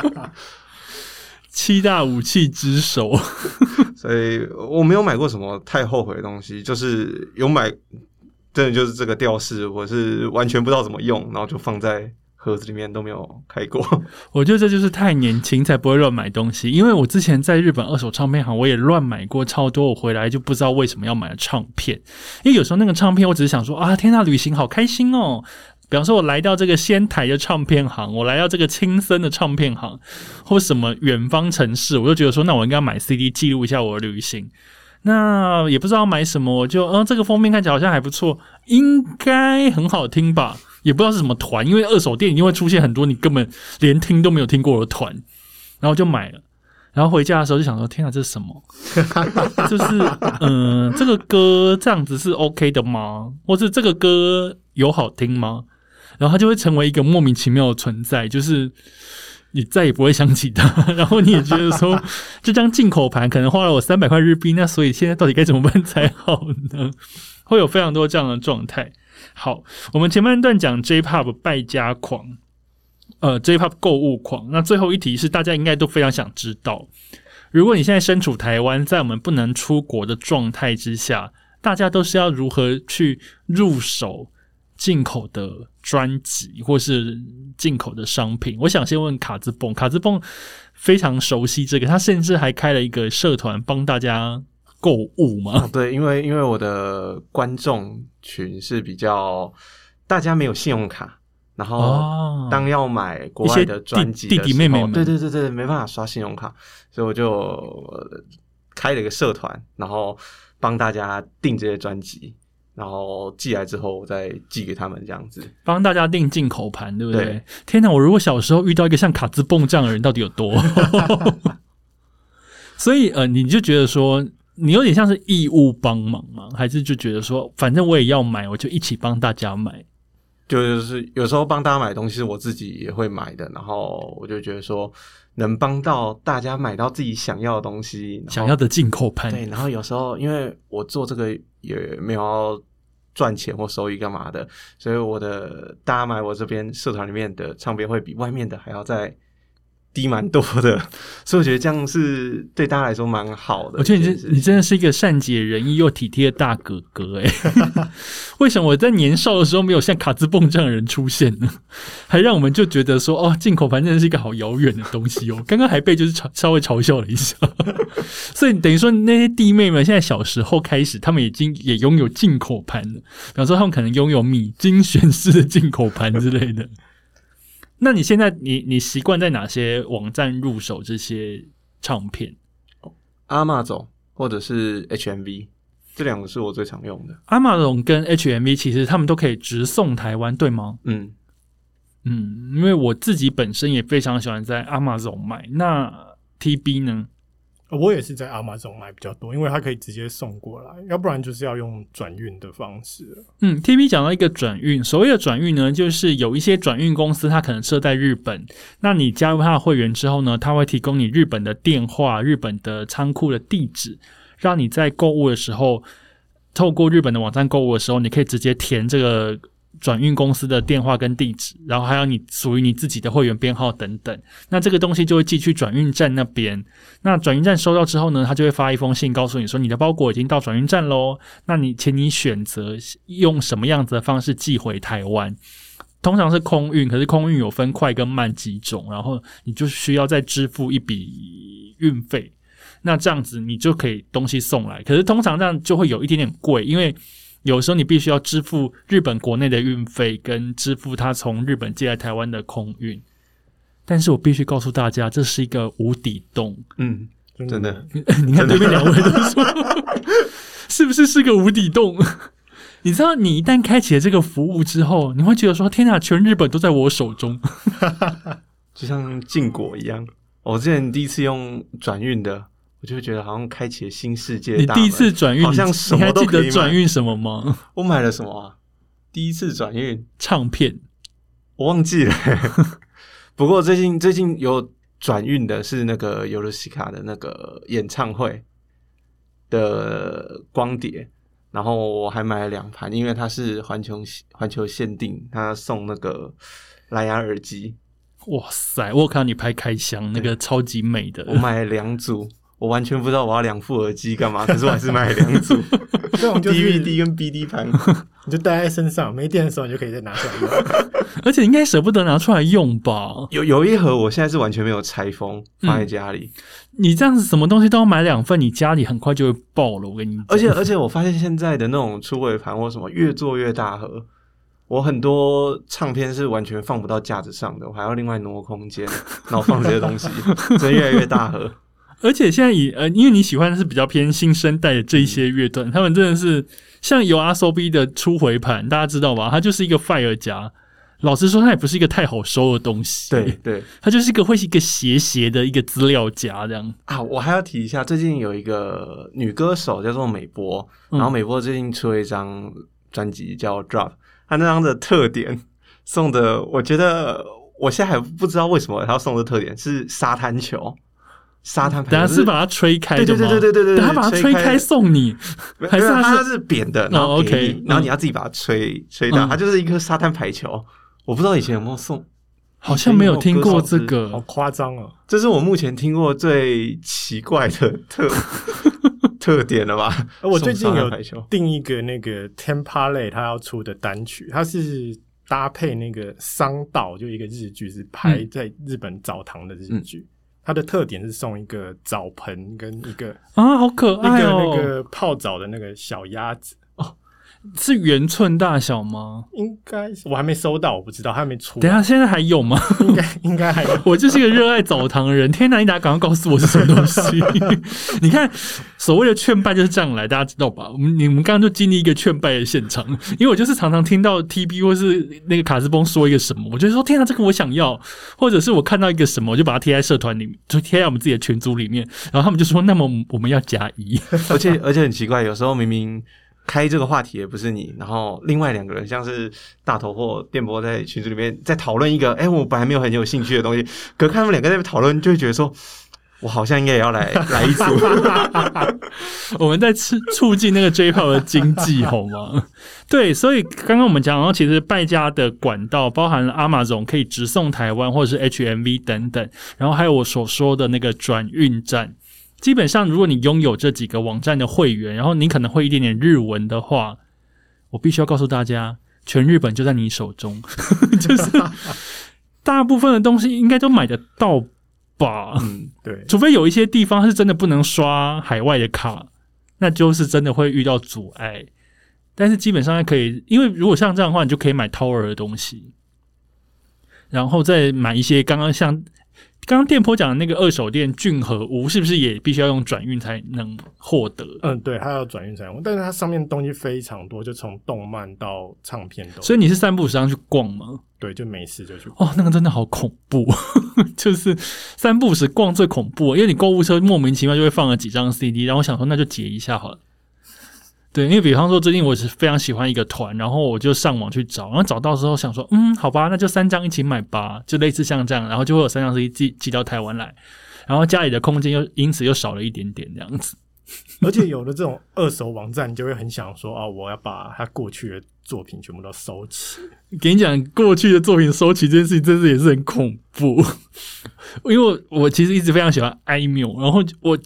七大武器之首，
所以我没有买过什么太后悔的东西，就是有买，真的就是这个吊饰，我是完全不知道怎么用，然后就放在盒子里面都没有开过。
我觉得这就是太年轻才不会乱买东西。因为我之前在日本二手唱片行，我也乱买过超多，我回来就不知道为什么要买的唱片。因为有时候那个唱片，我只是想说啊，天呐，旅行好开心哦。比方说，我来到这个仙台的唱片行，我来到这个青森的唱片行，或什么远方城市，我就觉得说，那我应该买 CD 记录一下我的旅行。那也不知道买什么，我就嗯，这个封面看起来好像还不错，应该很好听吧？也不知道是什么团，因为二手店一定会出现很多你根本连听都没有听过的团，然后就买了。然后回家的时候就想说：“天啊，这是什么？就是嗯、这个歌这样子是 OK 的吗？或是这个歌有好听吗？”然后它就会成为一个莫名其妙的存在，就是你再也不会想起它。然后你也觉得说，这张进口盘可能花了我三百块日币，那所以现在到底该怎么办才好呢？会有非常多这样的状态。好，我们前半段讲 J-Pop 败家狂，呃，J-Pop 购物狂。那最后一题是大家应该都非常想知道，如果你现在身处台湾，在我们不能出国的状态之下，大家都是要如何去入手进口的专辑或是进口的商品？我想先问卡兹蹦，卡兹蹦非常熟悉这个，他甚至还开了一个社团帮大家购物嘛。
哦，对，因为因为我的观众群是比较大家没有信用卡，然后
哦
当要买国外的专辑
弟弟妹妹们
对对对对，没办法刷信用卡，所以我就呃开了一个社团，然后帮大家订这些专辑，然后寄来之后我再寄给他们这样子。
帮大家订进口盘，对不对？
对
天哪！我如果小时候遇到一个像卡兹蹦这样的人，到底有多？所以呃，你就觉得说，你有点像是义务帮忙吗？还是就觉得说，反正我也要买，我就一起帮大家买？
就是有时候帮大家买东西是我自己也会买的，然后我就觉得说能帮到大家买到自己想要的东西，
想要的进口盘，
对，然后有时候因为我做这个也没有要赚钱或收益干嘛的，所以我的大家买我这边社团里面的唱片会比外面的还要再低蛮多的，所以我觉得这样是对大家来说蛮好的
我觉得。你这你真的是一个善解人意又体贴的大哥哥哎！为什么我在年少的时候没有像卡兹蹦这样的人出现呢？还让我们就觉得说哦，进口盘真的是一个好遥远的东西哦。刚刚还被就是嘲稍微嘲笑了一下，所以等于说那些弟妹们现在小时候开始，他们已经也拥有进口盘了。比方说，他们可能拥有米精选式的进口盘之类的。那你现在你你习惯在哪些网站入手这些唱片？
阿玛总或者是 HMV 这两个是我最常用的。
阿玛总跟 HMV 其实他们都可以直送台湾，对吗？
嗯，
嗯，因为我自己本身也非常喜欢在 Amazon 买。那 TB 呢？
我也是在 Amazon 买比较多，因为它可以直接送过来，要不然就是要用转运的方式。
嗯，TB 讲到一个转运，所谓的转运呢，就是有一些转运公司，它可能设在日本，那你加入它的会员之后呢，它会提供你日本的电话、日本的仓库的地址，让你在购物的时候，透过日本的网站购物的时候，你可以直接填这个。转运公司的电话跟地址，然后还有你属于你自己的会员编号等等，那这个东西就会寄去转运站那边。那转运站收到之后呢，他就会发一封信告诉你说，你的包裹已经到转运站喽。那你请你选择用什么样子的方式寄回台湾。通常是空运，可是空运有分快跟慢几种，然后你就需要再支付一笔运费。那这样子你就可以东西送来，可是通常这样就会有一点点贵，因为。有时候你必须要支付日本国内的运费，跟支付他从日本寄来台湾的空运。但是我必须告诉大家，这是一个无底洞。
嗯，真的，
你看对面两位都说，是不是是个无底洞？你知道，你一旦开启了这个服务之后，你会觉得说：“天哪，全日本都在我手中，
就像禁果一样。”我之前第一次用转运的。我就觉得好像开启了新世界。
你第一次转运，
好像什么都
记得转运什么吗？
我买了什么啊？第一次转运
唱片，
我忘记了。不过最近最近有转运的是那个尤罗西卡的那个演唱会的光碟，然后我还买了两盘，因为它是环球环球限定，它送那个蓝牙耳机。
哇塞！我看到你拍开箱，那个超级美的，
我买了两组。我完全不知道我要两副耳机干嘛，可是我还是买了两组，
这种
DVD 跟 BD 盘，
你就带在身上，没电的时候你就可以再拿出来用。
而且应该舍不得拿出来用吧？
有有一盒，我现在是完全没有拆封，放在家里。
你这样子什么东西都要买两份，你家里很快就会爆了。我跟你，
而且而且我发现现在的那种出尾盘或什么越做越大盒，我很多唱片是完全放不到架子上的，我还要另外挪空间，然后放这些东西，真越来越大盒。
而且现在以呃，因为你喜欢的是比较偏新生代的这一些乐段，他们真的是像有 R S O B 的初回盘，大家知道吧？它就是一个 fire 夹。老实说，它也不是一个太好收的东西。
对对，
它就是一个会是一个斜斜的一个资料夹这样
啊。我还要提一下，最近有一个女歌手叫做美波，然后美波最近出了一张专辑叫 Drop，她那张的特点送的，我觉得我现在还不知道为什么她要送的特点是沙滩球。沙滩，
等下是把它吹开？
对对对对对对，
等下把它吹开送你，还是
它是扁的？然后 OK，，然后你要自己把它吹吹大。它就是一颗沙滩排球。我不知道以前有没有送，
好像没有听过这个，
好夸张哦！
这是我目前听过最奇怪的特 特点了吧？
我最近有订一个那个 Tempale 他要出的单曲，它是搭配那个商道，就一个日剧，是拍在日本澡堂的日剧。它的特点是送一个澡盆跟一个
啊，好可爱
哦，那个泡澡的那个小鸭子哦。
是圆寸大小吗？
应该是我还没收到，我不知道，还没出。
等下，现在还有吗？
应该应该还有。
我就是一个热爱澡堂的人。天哪，你打赶快告诉我是什么东西？你看，所谓的劝败就是这样来，大家知道吧？我们你们刚刚就经历一个劝败的现场，因为我就是常常听到 TB 或是那个卡斯崩说一个什么，我就说天哪，这个我想要，或者是我看到一个什么，我就把它贴在社团里面，就贴在我们自己的群组里面，然后他们就说，那么我们要加一，
而且而且很奇怪，有时候明明。开这个话题也不是你，然后另外两个人像是大头或电波在群组里面在讨论一个，哎，我本来没有很有兴趣的东西，可看他们两个在讨论，就会觉得说，我好像应该也要来来一组。
我们在促促进那个 J p o 的经济，好吗？对，所以刚刚我们讲，然后其实败家的管道包含了阿玛总可以直送台湾，或者是 HMV 等等，然后还有我所说的那个转运站。基本上，如果你拥有这几个网站的会员，然后你可能会一点点日文的话，我必须要告诉大家，全日本就在你手中，就是大部分的东西应该都买得到吧？
嗯，对，
除非有一些地方是真的不能刷海外的卡，那就是真的会遇到阻碍。但是基本上还可以，因为如果像这样的话，你就可以买 Tower 的东西，然后再买一些刚刚像。刚刚店坡讲的那个二手店俊和屋，是不是也必须要用转运才能获得？
嗯，对，它要转运才能，但是它上面东西非常多，就从动漫到唱片都，
所以你是散步时上去逛吗？
对，就没事就去。
哦，那个真的好恐怖，就是散步时逛最恐怖，因为你购物车莫名其妙就会放了几张 CD，然后我想说那就截一下好了。对，因为比方说最近我是非常喜欢一个团，然后我就上网去找，然后找到之后想说，嗯，好吧，那就三张一起买吧，就类似像这样，然后就会有三张 CD 寄寄到台湾来，然后家里的空间又因此又少了一点点这样子。
而且有了这种二手网站，你就会很想说啊，我要把他过去的作品全部都收起。
给你讲，过去的作品收起这件事情，真是也是很恐怖。因为我我其实一直非常喜欢 iMu，然后我。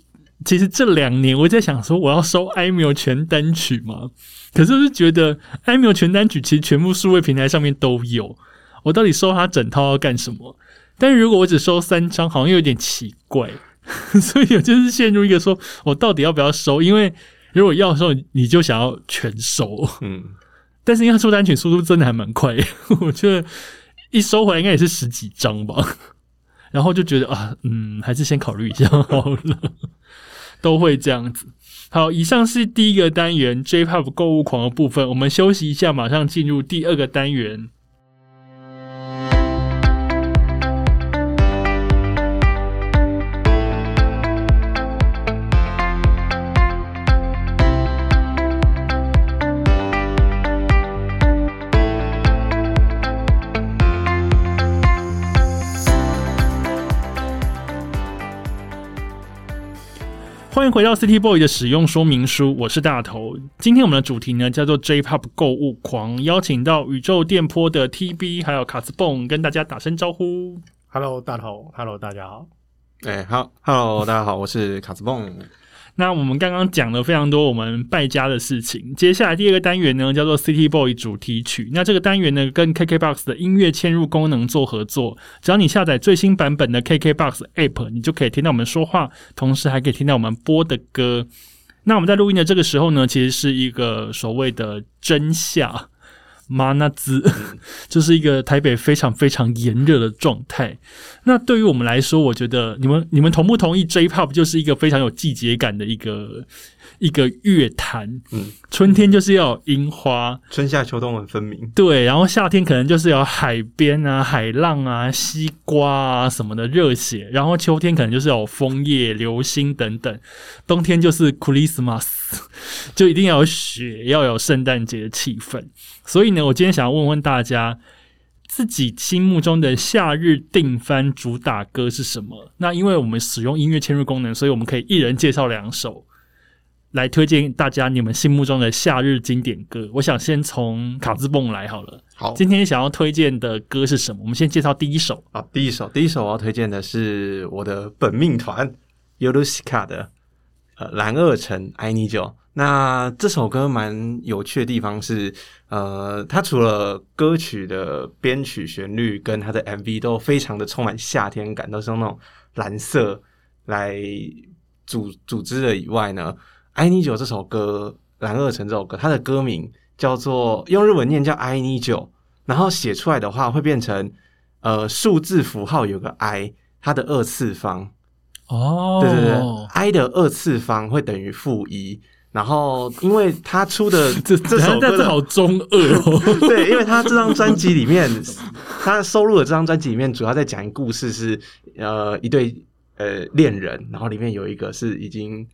其实这两年我在想说，我要收 iMu 全单曲嘛？可是我就觉得 iMu 全单曲其实全部数位平台上面都有，我到底收它整套要干什么？但是如果我只收三张，好像又有点奇怪，所以我就是陷入一个说我到底要不要收？因为如果要收，你就想要全收，嗯，但是因为出单曲速度真的还蛮快，我觉得一收回来应该也是十几张吧，然后就觉得啊，嗯，还是先考虑一下好了。都会这样子。好，以上是第一个单元 J-Pop 购物狂的部分。我们休息一下，马上进入第二个单元。欢迎回到 City Boy 的使用说明书，我是大头。今天我们的主题呢叫做 J-Pop 购物狂，邀请到宇宙电波的 TB 还有卡斯蹦跟大家打声招呼。
Hello，大头，Hello，大家好。
哎，好，Hello，大家好，我是卡斯蹦。
那我们刚刚讲了非常多我们败家的事情，接下来第二个单元呢叫做 City Boy 主题曲。那这个单元呢跟 KKBOX 的音乐嵌入功能做合作，只要你下载最新版本的 KKBOX App，你就可以听到我们说话，同时还可以听到我们播的歌。那我们在录音的这个时候呢，其实是一个所谓的真相。马那兹 就是一个台北非常非常炎热的状态。那对于我们来说，我觉得你们你们同不同意？J-Pop 就是一个非常有季节感的一个一个乐坛。嗯，春天就是要樱花，
春夏秋冬很分明。
对，然后夏天可能就是有海边啊、海浪啊、西瓜啊什么的热血。然后秋天可能就是有枫叶、流星等等。冬天就是 Christmas，就一定要有雪，要有圣诞节的气氛。所以呢，我今天想要问问大家，自己心目中的夏日定番主打歌是什么？那因为我们使用音乐嵌入功能，所以我们可以一人介绍两首来推荐大家你们心目中的夏日经典歌。我想先从卡兹蹦来好了。
好，
今天想要推荐的歌是什么？我们先介绍第一首
啊，第一首，第一首我要推荐的是我的本命团 Yorushika 的呃蓝二城爱你酒。那这首歌蛮有趣的地方是，呃，它除了歌曲的编曲旋律跟它的 MV 都非常的充满夏天感，都是用那种蓝色来组组织的以外呢，《爱你酒》这首歌《蓝二城》这首歌，它的歌名叫做用日文念叫《爱你酒》，然后写出来的话会变成呃数字符号有个 I，它的二次方
哦，
对对对，I 的二次方会等于负一。然后，因为他出的 这这首歌
好中二哦。
对，因为他这张专辑里面，他收录的这张专辑里面，主要在讲一个故事，是呃一对呃恋人，然后里面有一个是已经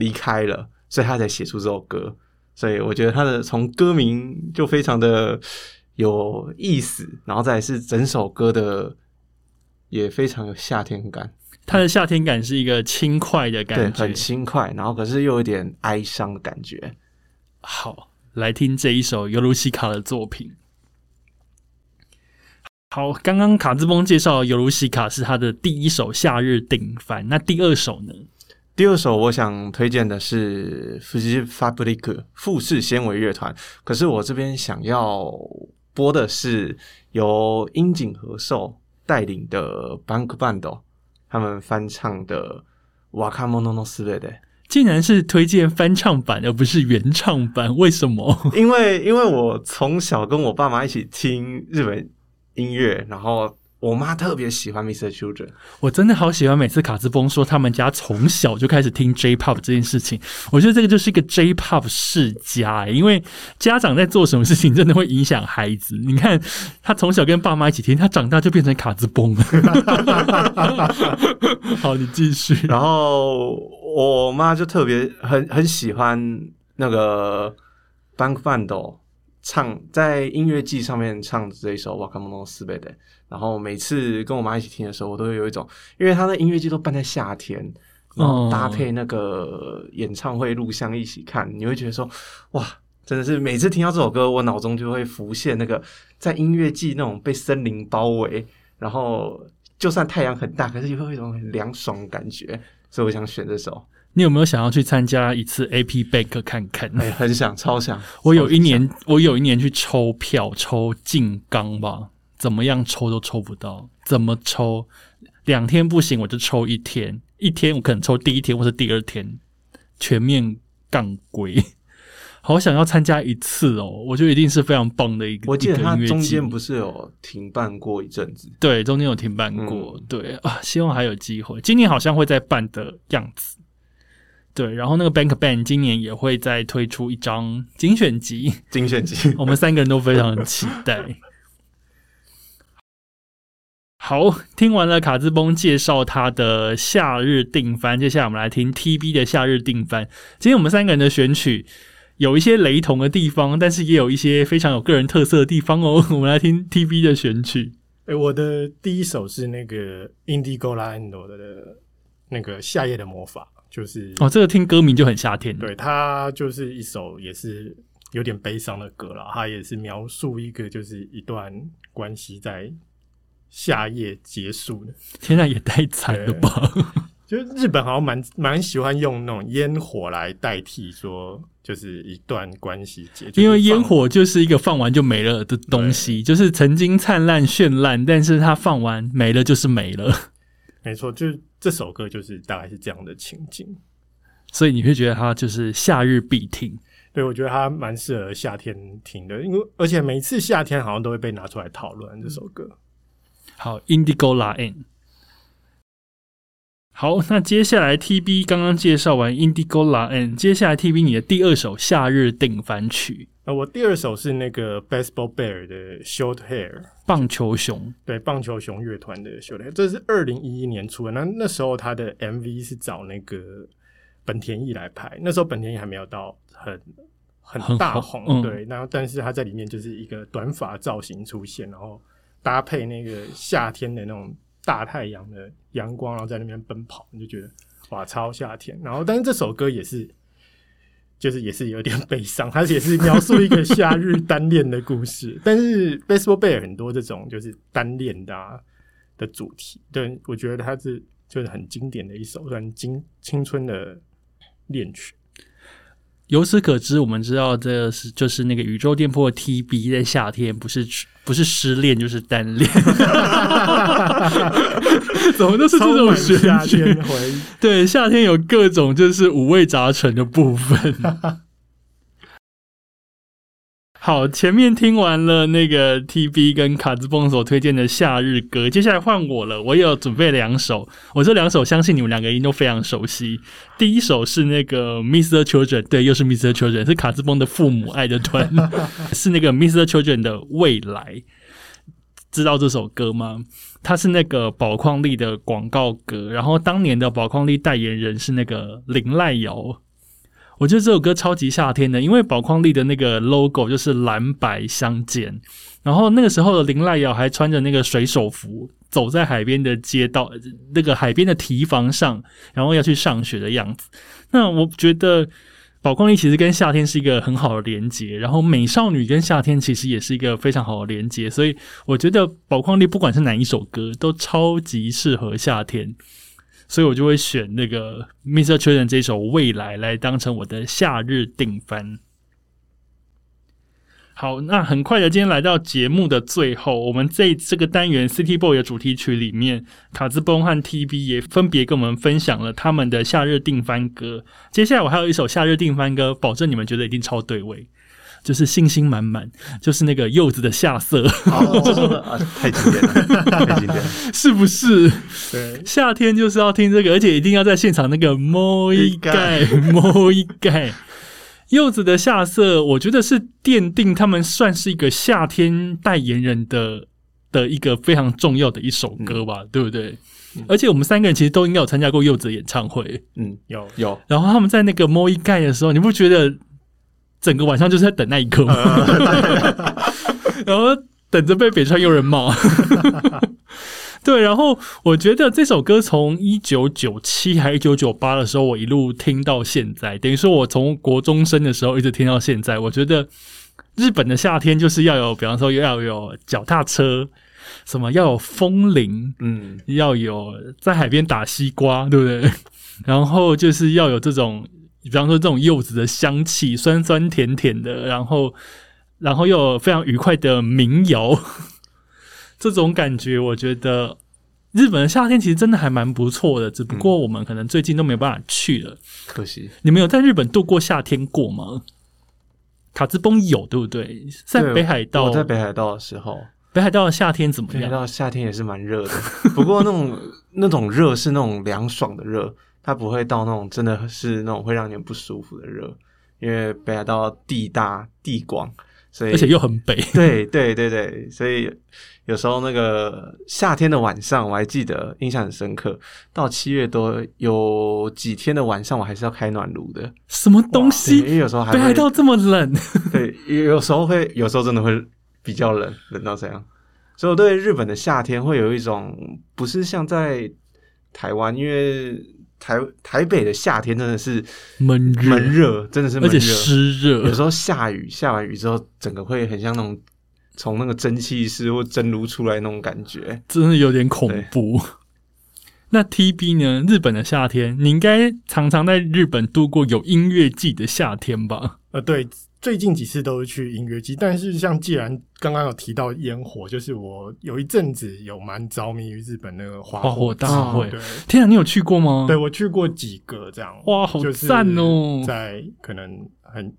离开了，所以他才写出这首歌。所以我觉得他的从歌名就非常的有意思，然后再是整首歌的也非常有夏天感。
它的夏天感是一个轻快的感
觉，很轻快，然后可是又有点哀伤的感觉。
好，来听这一首尤卢西卡的作品。好，刚刚卡兹崩介绍尤卢西卡是他的第一首夏日顶番，那第二首呢？
第二首我想推荐的是 Fuji Fabric 富士纤维乐团，可是我这边想要播的是由樱井和寿带领的 Bank Band。他们翻唱的《瓦卡莫诺诺斯贝的》，
竟然是推荐翻唱版而不是原唱版，为什么？
因为因为我从小跟我爸妈一起听日本音乐，然后我妈特别喜欢 Mr. Children，
我真的好喜欢每次卡兹崩说他们家从小就开始听 J-pop 这件事情，我觉得这个就是一个 J-pop 世家、欸，因为家长在做什么事情真的会影响孩子。你看他从小跟爸妈一起听，他长大就变成卡兹崩了。好，你继续。
然后我妈就特别很很喜欢那个 Bank Band 唱在音乐季上面唱这一首《瓦卡莫诺斯贝的》，然后每次跟我妈一起听的时候，我都会有一种，因为他的音乐季都办在夏天，然后搭配那个演唱会录像一起看，你会觉得说，哇，真的是每次听到这首歌，我脑中就会浮现那个在音乐季那种被森林包围，然后就算太阳很大，可是也会有一种很凉爽的感觉，所以我想选这首。
你有没有想要去参加一次 AP Bank 看看？
哎、很想，超想。
我有一年，我有一年去抽票，抽静冈吧，怎么样抽都抽不到，怎么抽？两天不行，我就抽一天，一天我可能抽第一天或是第二天，全面杠规。好想要参加一次哦，我觉得一定是非常棒的一个。
我记得中间不是有停办过一阵子，
对，中间有停办过，
嗯
对啊，希望还有机会。今年好像会再办的样子，对。然后那个 Bank Band 今年也会再推出一张精选集，
精选集。
我们三个人都非常的期待。好，听完了卡兹崩介绍他的夏日定番，接下来我们来听 TB 的夏日定番。今天我们三个人的选曲有一些雷同的地方，但是也有一些非常有个人特色的地方哦。我们来听 TB 的选曲。
哎、我的第一首是那个 Indigo La Endo 的那个夏夜的魔法，就是
哦，这个听歌名就很夏天。
对，它就是一首也是有点悲伤的歌了。它也是描述一个就是一段关系在夏夜结束的。
天呐，也太惨了吧！
就是日本好像蛮蛮喜欢用那种烟火来代替说，就是一段关系结，束
因为烟火就是一个放完就没了的东西，就是曾经灿烂绚烂，但是它放完没了就是没了，
没错，就是这首歌就是大概是这样的情景。
所以你会觉得它就是夏日必听。
对，我觉得它蛮适合夏天听的，因为而且每次夏天好像都会被拿出来讨论这首歌。
好，Indigo La N。好，那接下来 TB 刚刚介绍完 Indigo La N，接下来 TB 你的第二首夏日定番曲
呃，我第二首是那个 Baseball Bear 的 Short Hair，
棒球熊，
对，棒球熊乐团的 Short Hair，这是二零一一年出的。那那时候他的 MV 是找那个本田翼来拍，那时候本田翼还没有到很很大红，
嗯
对。然后但是他在里面就是一个短发造型出现，然后搭配那个夏天的那种大太阳的阳光，然后在那边奔跑，你就觉得哇，超夏天。然后但是这首歌也是。就是也是有点悲伤，它也是描述一个夏日单恋的故事。但是 Baseball Bear 很多这种就是单恋的、啊、的主题，对我觉得它是就是很经典的一首算青青春的恋曲。
由此可知，我们知道这是就是那个宇宙店铺的 TB 在夏天不是不是失恋就是单恋，怎么都是这种选
夏天
曲？
回忆，
对，夏天有各种就是五味杂陈的部分。好，前面听完了那个 TB 跟卡兹蹦所推荐的夏日歌，接下来换我了。我也有准备两首，我这两首相信你们两个一定都非常熟悉。第一首是那个 Mr. Children，对，又是 Mr. Children，是卡兹蹦的父母爱的团，是那个 Mr. Children 的未来。知道这首歌吗？它是那个宝矿力的广告歌，然后当年的宝矿力代言人是那个林濑遥。我觉得这首歌超级夏天的，因为宝矿力的那个 logo 就是蓝白相间，然后那个时候的林濑遥还穿着那个水手服，走在海边的街道，那个海边的堤防上，然后要去上学的样子。那我觉得宝矿力其实跟夏天是一个很好的连接，然后美少女跟夏天其实也是一个非常好的连接，所以我觉得宝矿力不管是哪一首歌都超级适合夏天。所以我就会选那个 Mr. Children 这首《未来》来当成我的夏日定番。好，那很快的，今天来到节目的最后，我们这这个单元 City Boy 的主题曲里面，卡兹崩和 TB 也分别跟我们分享了他们的夏日定番歌。接下来我还有一首夏日定番歌，保证你们觉得一定超对味。就是信心满满，就是那个柚子的下色，
哦，啊太经典了，太经典了。
是不是？
对，
夏天就是要听这个，而且一定要在现场那个摸一盖 摸一盖。柚子的下色，我觉得是奠定他们算是一个夏天代言人的的一个非常重要的一首歌吧，对不对？而且我们三个人其实都应该有参加过柚子的演唱会，
嗯，
有
有，
然后他们在那个摸一盖的时候，你不觉得整个晚上就是在等那一刻吗？然后等着被北川悠人骂。对，然后我觉得这首歌从一九九七还是一九九八的时候，我一路听到现在，等于说我从国中生的时候一直听到现在。我觉得日本的夏天就是要有，比方说要有脚踏车，什么要有风铃，
嗯，
要有在海边打西瓜，对不对？然后就是要有这种，比方说这种柚子的香气，酸酸甜甜的，然后然后又有非常愉快的民谣，这种感觉，我觉得日本的夏天其实真的还蛮不错的，只不过我们可能最近都没有办法去了。
可惜
你们有在日本度过夏天过吗？卡兹崩有对不对？在北海道，
我在北海道的时候，
北海道的夏天怎么样？
北海道夏天也是蛮热的，不过那种那种热是那种凉爽的热，它不会到那种真的是那种会让你不舒服的热，因为北海道地大地广，所以
而且又很北，
对对对对，所以有时候那个夏天的晚上，我还记得印象很深刻。到七月多有几天的晚上，我还是要开暖炉的。
什么东西
因？为有时候
北海道这么冷，
对，有有时候会，有时候真的会比较冷，冷到这样。所以我对日本的夏天会有一种不是像在台湾，因为台台北的夏天真的是
闷热，
闷热，真的是
而且
闷热。
湿热，
有时候下雨，下完雨之后，整个会很像那种从那个蒸汽室或蒸炉出来那种感觉。
真的有点恐怖。那 T B 呢？日本的夏天，你应该常常在日本度过有音乐季的夏天吧？
呃，对，最近几次都是去音乐季，但是像既然刚刚有提到烟火，就是我有一阵子有蛮着迷于日本那个花
花火大会
对，
天啊，你有去过吗？
对我去过几个这样，
哇好
就是
赞哦
在可能很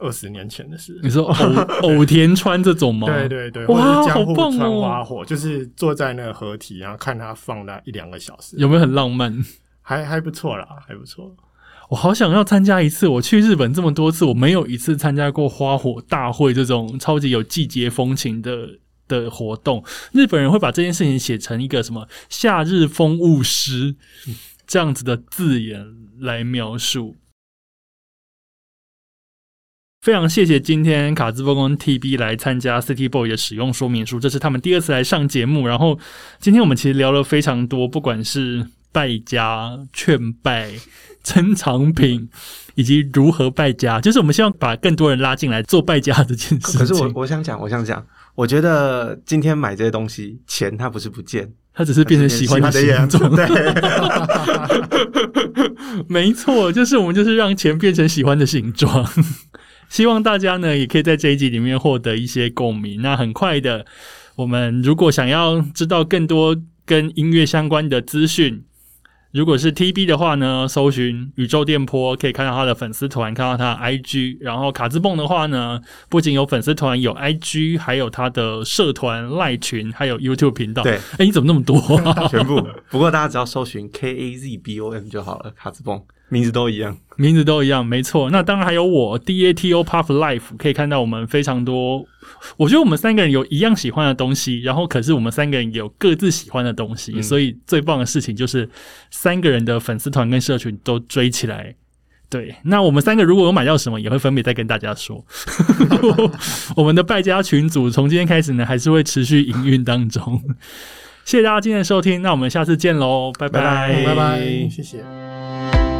二十年前的事
你。说偶偶田川这种吗？
对对对，
哇好棒哦
川花火，就是坐在那个合体，然后看它放那一两个小时，
有没有很浪漫？
还还不错啦，还不错。
我好想要参加一次。我去日本这么多次，我没有一次参加过花火大会这种超级有季节风情的的活动。日本人会把这件事情写成一个什么“夏日风物诗”这样子的字眼来描述。非常谢谢今天卡兹波跟 TB 来参加 City Boy 的使用说明书，这是他们第二次来上节目。然后今天我们其实聊了非常多，不管是败家、劝败、珍藏品，以及如何败家，就是我们希望把更多人拉进来做败家这件事情。
可是我我想讲，我想讲，我觉得今天买这些东西，钱它不是不见，
它只是变成喜欢的形
样
状，
对，
没错，就是我们就是让钱变成喜欢的形状。希望大家呢也可以在这一集里面获得一些共鸣。那很快的，我们如果想要知道更多跟音乐相关的资讯，如果是 TB 的话呢，搜寻宇宙电波可以看到他的粉丝团，看到他的 IG。然后卡兹蹦的话呢，不仅有粉丝团，有 IG，还有他的社团赖群，还有 YouTube 频道。
对，
哎，你怎么那么多、啊？
全部。不过大家只要搜寻 K A Z B O M 就好了，卡兹蹦名字都一样。
名字都一样，没错。那当然还有我 D A T O Puff Life，可以看到我们非常多。我觉得我们三个人有一样喜欢的东西，然后可是我们三个人有各自喜欢的东西，
嗯
所以最棒的事情就是三个人的粉丝团跟社群都追起来。对，那我们三个如果有买到什么，也会分别再跟大家说。我们的败家群组从今天开始呢，还是会持续营运当中。谢谢大家今天的收听，那我们下次见喽，拜
拜拜
拜拜，谢谢。